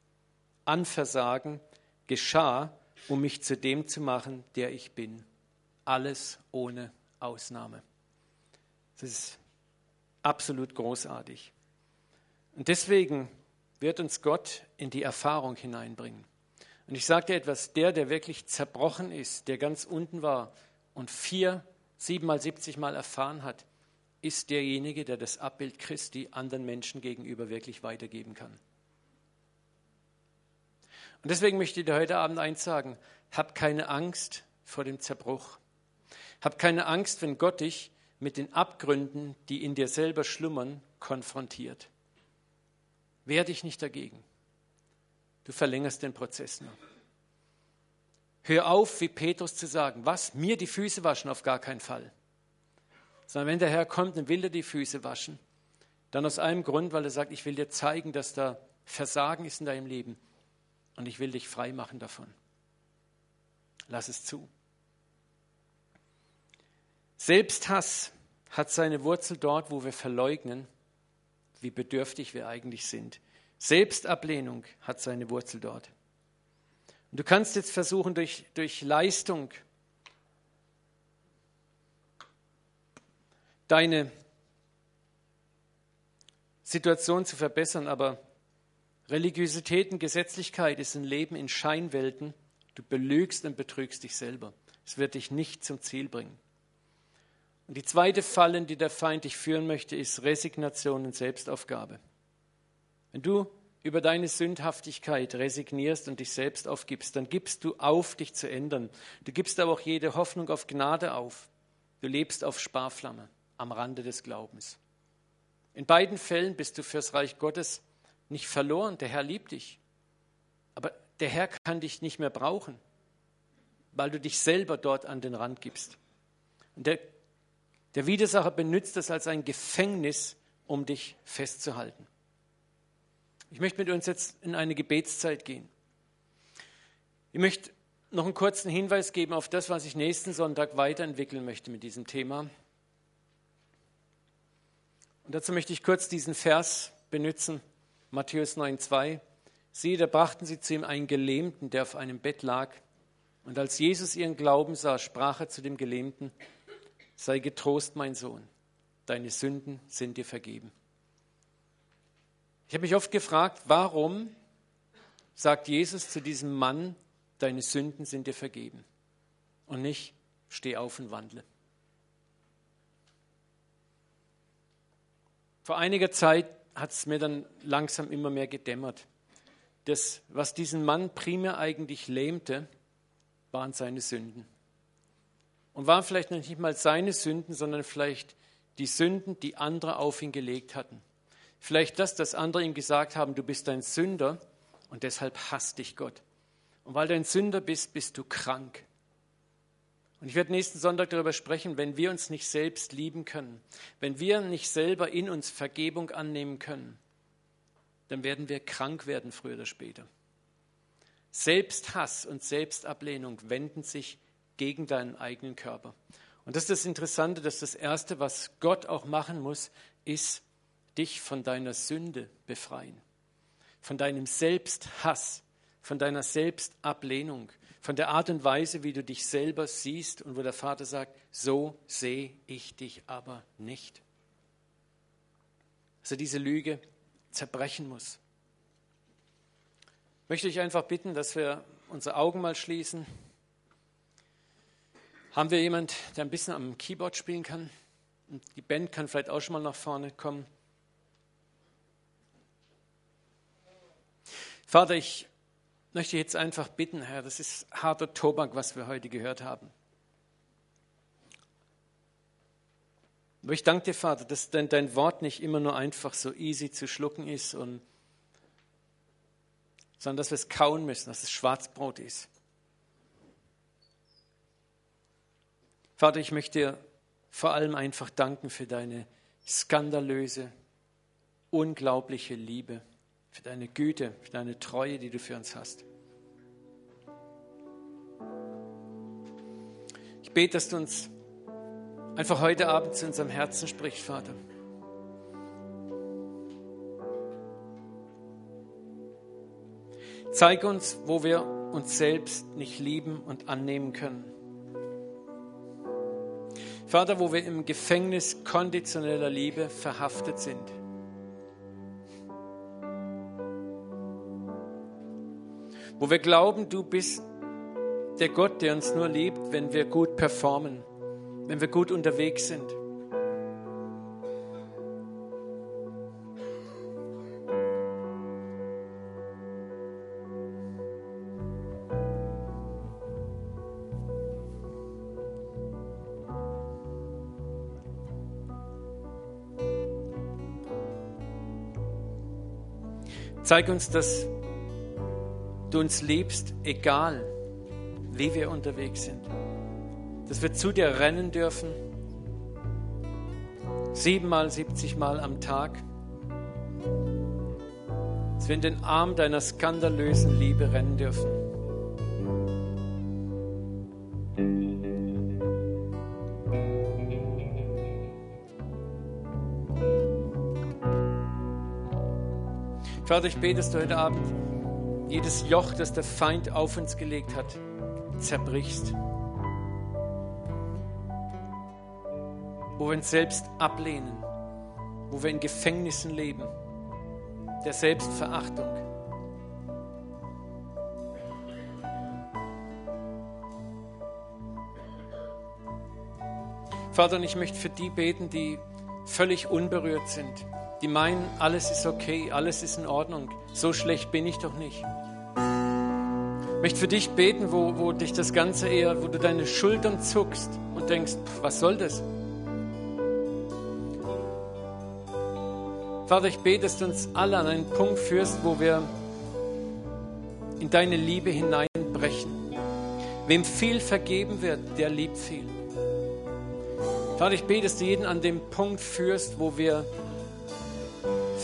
an Versagen geschah, um mich zu dem zu machen, der ich bin. Alles ohne Ausnahme. Das ist absolut großartig. Und deswegen wird uns Gott in die Erfahrung hineinbringen. Und ich sage dir etwas, der, der wirklich zerbrochen ist, der ganz unten war und vier, siebenmal, siebzigmal erfahren hat, ist derjenige, der das Abbild Christi anderen Menschen gegenüber wirklich weitergeben kann. Und deswegen möchte ich dir heute Abend eins sagen, hab keine Angst vor dem Zerbruch. Hab keine Angst, wenn Gott dich mit den Abgründen, die in dir selber schlummern, konfrontiert. Wehr dich nicht dagegen. Du verlängerst den Prozess nur. Hör auf, wie Petrus zu sagen, was? Mir die Füße waschen? Auf gar keinen Fall. Sondern wenn der Herr kommt, dann will er die Füße waschen. Dann aus einem Grund, weil er sagt, ich will dir zeigen, dass da Versagen ist in deinem Leben und ich will dich frei machen davon. Lass es zu. Selbsthass hat seine Wurzel dort, wo wir verleugnen, wie bedürftig wir eigentlich sind. Selbstablehnung hat seine Wurzel dort. Und du kannst jetzt versuchen, durch, durch Leistung deine Situation zu verbessern, aber Religiosität und Gesetzlichkeit ist ein Leben in Scheinwelten. Du belügst und betrügst dich selber. Es wird dich nicht zum Ziel bringen. Und die zweite Falle, die der Feind dich führen möchte, ist Resignation und Selbstaufgabe. Wenn du über deine Sündhaftigkeit resignierst und dich selbst aufgibst, dann gibst du auf, dich zu ändern. Du gibst aber auch jede Hoffnung auf Gnade auf. Du lebst auf Sparflamme am Rande des Glaubens. In beiden Fällen bist du fürs Reich Gottes nicht verloren. Der Herr liebt dich. Aber der Herr kann dich nicht mehr brauchen. weil du dich selber dort an den Rand gibst. Und der, der Widersacher benutzt das als ein Gefängnis, um dich festzuhalten. Ich möchte mit uns jetzt in eine Gebetszeit gehen. Ich möchte noch einen kurzen Hinweis geben auf das, was ich nächsten Sonntag weiterentwickeln möchte mit diesem Thema. Und dazu möchte ich kurz diesen Vers benutzen, Matthäus 9,2. Siehe, da brachten sie zu ihm einen Gelähmten, der auf einem Bett lag. Und als Jesus ihren Glauben sah, sprach er zu dem Gelähmten, sei getrost, mein Sohn, deine Sünden sind dir vergeben. Ich habe mich oft gefragt, warum sagt Jesus zu diesem Mann, deine Sünden sind dir vergeben und nicht, steh auf und wandle. Vor einiger Zeit hat es mir dann langsam immer mehr gedämmert. Das, was diesen Mann primär eigentlich lähmte, waren seine Sünden. Und waren vielleicht noch nicht mal seine Sünden, sondern vielleicht die Sünden, die andere auf ihn gelegt hatten. Vielleicht das, dass andere ihm gesagt haben, du bist ein Sünder und deshalb hasst dich Gott. Und weil du ein Sünder bist, bist du krank. Und ich werde nächsten Sonntag darüber sprechen, wenn wir uns nicht selbst lieben können, wenn wir nicht selber in uns Vergebung annehmen können, dann werden wir krank werden früher oder später. Selbsthass und Selbstablehnung wenden sich gegen deinen eigenen Körper. Und das ist das Interessante, dass das Erste, was Gott auch machen muss, ist, dich von deiner Sünde befreien, von deinem Selbsthass, von deiner Selbstablehnung, von der Art und Weise, wie du dich selber siehst und wo der Vater sagt, so sehe ich dich aber nicht. Also diese Lüge zerbrechen muss. Möchte ich einfach bitten, dass wir unsere Augen mal schließen. Haben wir jemand, der ein bisschen am Keyboard spielen kann? Die Band kann vielleicht auch schon mal nach vorne kommen. Vater, ich möchte jetzt einfach bitten, Herr, das ist harter Tobak, was wir heute gehört haben. Aber ich danke dir, Vater, dass dein, dein Wort nicht immer nur einfach so easy zu schlucken ist, und, sondern dass wir es kauen müssen, dass es Schwarzbrot ist. Vater, ich möchte dir vor allem einfach danken für deine skandalöse, unglaubliche Liebe für deine Güte, für deine Treue, die du für uns hast. Ich bete, dass du uns einfach heute Abend zu unserem Herzen sprichst, Vater. Zeig uns, wo wir uns selbst nicht lieben und annehmen können. Vater, wo wir im Gefängnis konditioneller Liebe verhaftet sind. Wo wir glauben, du bist der Gott, der uns nur liebt, wenn wir gut performen, wenn wir gut unterwegs sind. Zeig uns, dass du uns liebst, egal wie wir unterwegs sind. Dass wir zu dir rennen dürfen, siebenmal, siebzigmal am Tag. Dass wir in den Arm deiner skandalösen Liebe rennen dürfen. Vater, ich bete, dass du heute Abend jedes Joch, das der Feind auf uns gelegt hat, zerbrichst. Wo wir uns selbst ablehnen, wo wir in Gefängnissen leben, der Selbstverachtung. Vater, und ich möchte für die beten, die völlig unberührt sind, die meinen, alles ist okay, alles ist in Ordnung, so schlecht bin ich doch nicht. Ich möchte für dich beten, wo, wo dich das Ganze eher, wo du deine Schultern zuckst und denkst, was soll das? Vater, ich bete, dass du uns alle an einen Punkt führst, wo wir in deine Liebe hineinbrechen. Wem viel vergeben wird, der liebt viel. Vater, ich bete, dass du jeden an dem Punkt führst, wo wir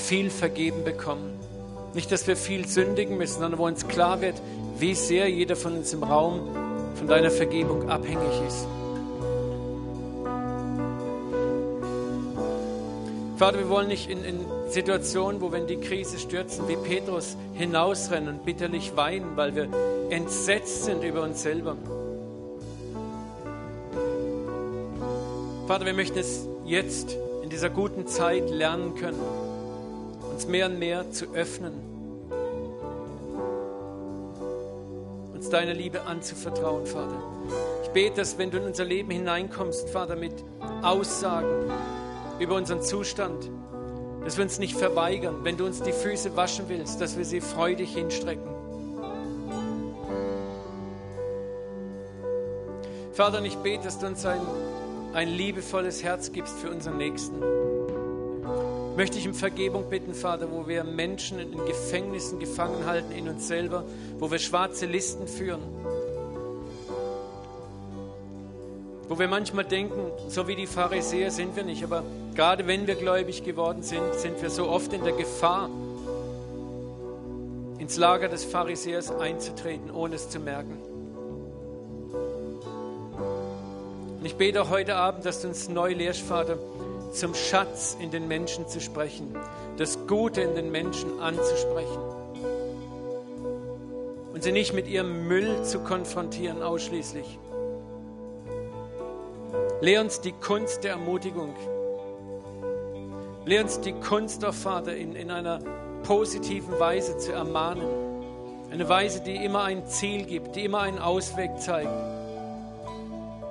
viel vergeben bekommen. Nicht, dass wir viel sündigen müssen, sondern wo uns klar wird, wie sehr jeder von uns im Raum von deiner Vergebung abhängig ist. Vater, wir wollen nicht in, in Situationen, wo, wenn die Krise stürzen, wie Petrus hinausrennen und bitterlich weinen, weil wir entsetzt sind über uns selber. Vater, wir möchten es jetzt in dieser guten Zeit lernen können, uns mehr und mehr zu öffnen, uns deiner Liebe anzuvertrauen, Vater. Ich bete, dass wenn du in unser Leben hineinkommst, Vater, mit Aussagen, über unseren Zustand, dass wir uns nicht verweigern, wenn du uns die Füße waschen willst, dass wir sie freudig hinstrecken. Vater, ich bete, dass du uns ein, ein liebevolles Herz gibst für unseren Nächsten. Möchte ich um Vergebung bitten, Vater, wo wir Menschen in Gefängnissen gefangen halten in uns selber, wo wir schwarze Listen führen wo wir manchmal denken, so wie die Pharisäer sind wir nicht, aber gerade wenn wir gläubig geworden sind, sind wir so oft in der Gefahr, ins Lager des Pharisäers einzutreten, ohne es zu merken. Und ich bete heute Abend, dass du uns neu lehrst, Vater, zum Schatz in den Menschen zu sprechen, das Gute in den Menschen anzusprechen und sie nicht mit ihrem Müll zu konfrontieren ausschließlich Lehr uns die Kunst der Ermutigung. Lehr uns die Kunst, oh Vater, in, in einer positiven Weise zu ermahnen. Eine Weise, die immer ein Ziel gibt, die immer einen Ausweg zeigt,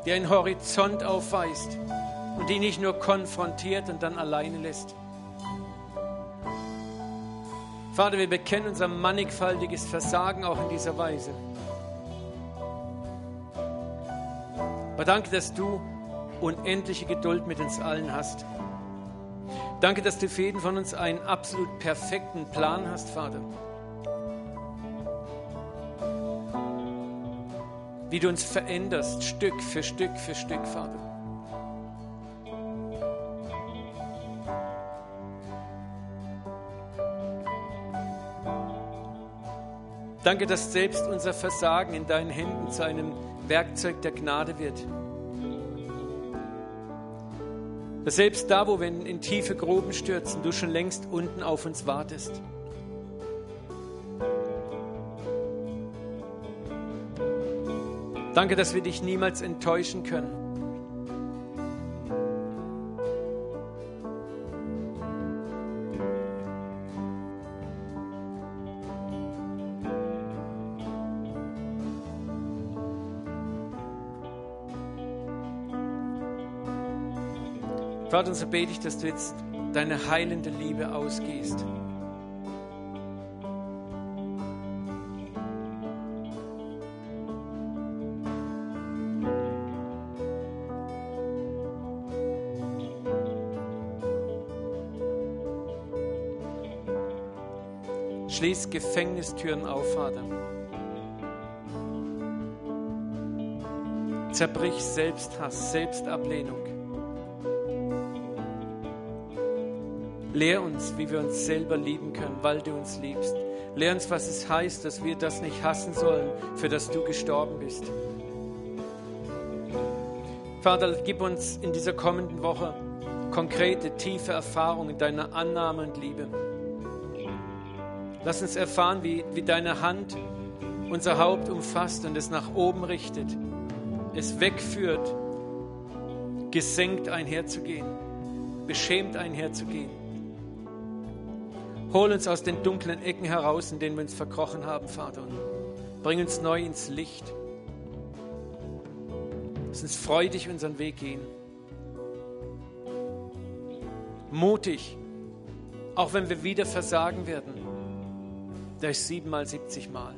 die einen Horizont aufweist und die nicht nur konfrontiert und dann alleine lässt. Vater, wir bekennen unser mannigfaltiges Versagen auch in dieser Weise. Aber danke, dass du unendliche Geduld mit uns allen hast. Danke, dass du für jeden von uns einen absolut perfekten Plan hast, Vater. Wie du uns veränderst, Stück für Stück für Stück, Vater. Danke, dass selbst unser Versagen in deinen Händen zu einem Werkzeug der Gnade wird. Dass selbst da, wo wir in tiefe Gruben stürzen, du schon längst unten auf uns wartest. Danke, dass wir dich niemals enttäuschen können. Vater, und so bete ich, dass du jetzt deine heilende Liebe ausgehst. Schließ Gefängnistüren auf, Vater. Zerbrich Selbsthass, Selbstablehnung. Lehr uns, wie wir uns selber lieben können, weil du uns liebst. Lehr uns, was es heißt, dass wir das nicht hassen sollen, für das du gestorben bist. Vater, gib uns in dieser kommenden Woche konkrete, tiefe Erfahrungen deiner Annahme und Liebe. Lass uns erfahren, wie, wie deine Hand unser Haupt umfasst und es nach oben richtet, es wegführt, gesenkt einherzugehen, beschämt einherzugehen. Hol uns aus den dunklen Ecken heraus, in denen wir uns verkrochen haben, Vater. Und bring uns neu ins Licht. Lass uns freudig unseren Weg gehen. Mutig, auch wenn wir wieder versagen werden. Ist siebenmal, siebzigmal.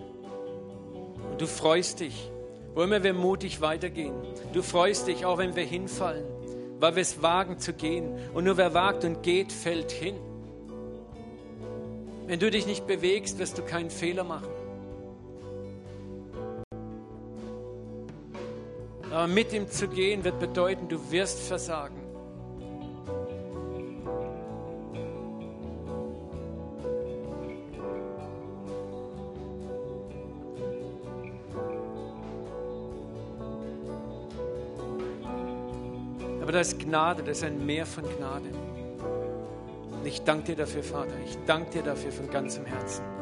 Und du freust dich, wo immer wir mutig weitergehen. Du freust dich, auch wenn wir hinfallen, weil wir es wagen zu gehen. Und nur wer wagt und geht, fällt hin. Wenn du dich nicht bewegst, wirst du keinen Fehler machen. Aber mit ihm zu gehen wird bedeuten, du wirst versagen. Aber da ist Gnade, das ist ein Meer von Gnade. Und ich danke dir dafür, Vater. Ich danke dir dafür von ganzem Herzen.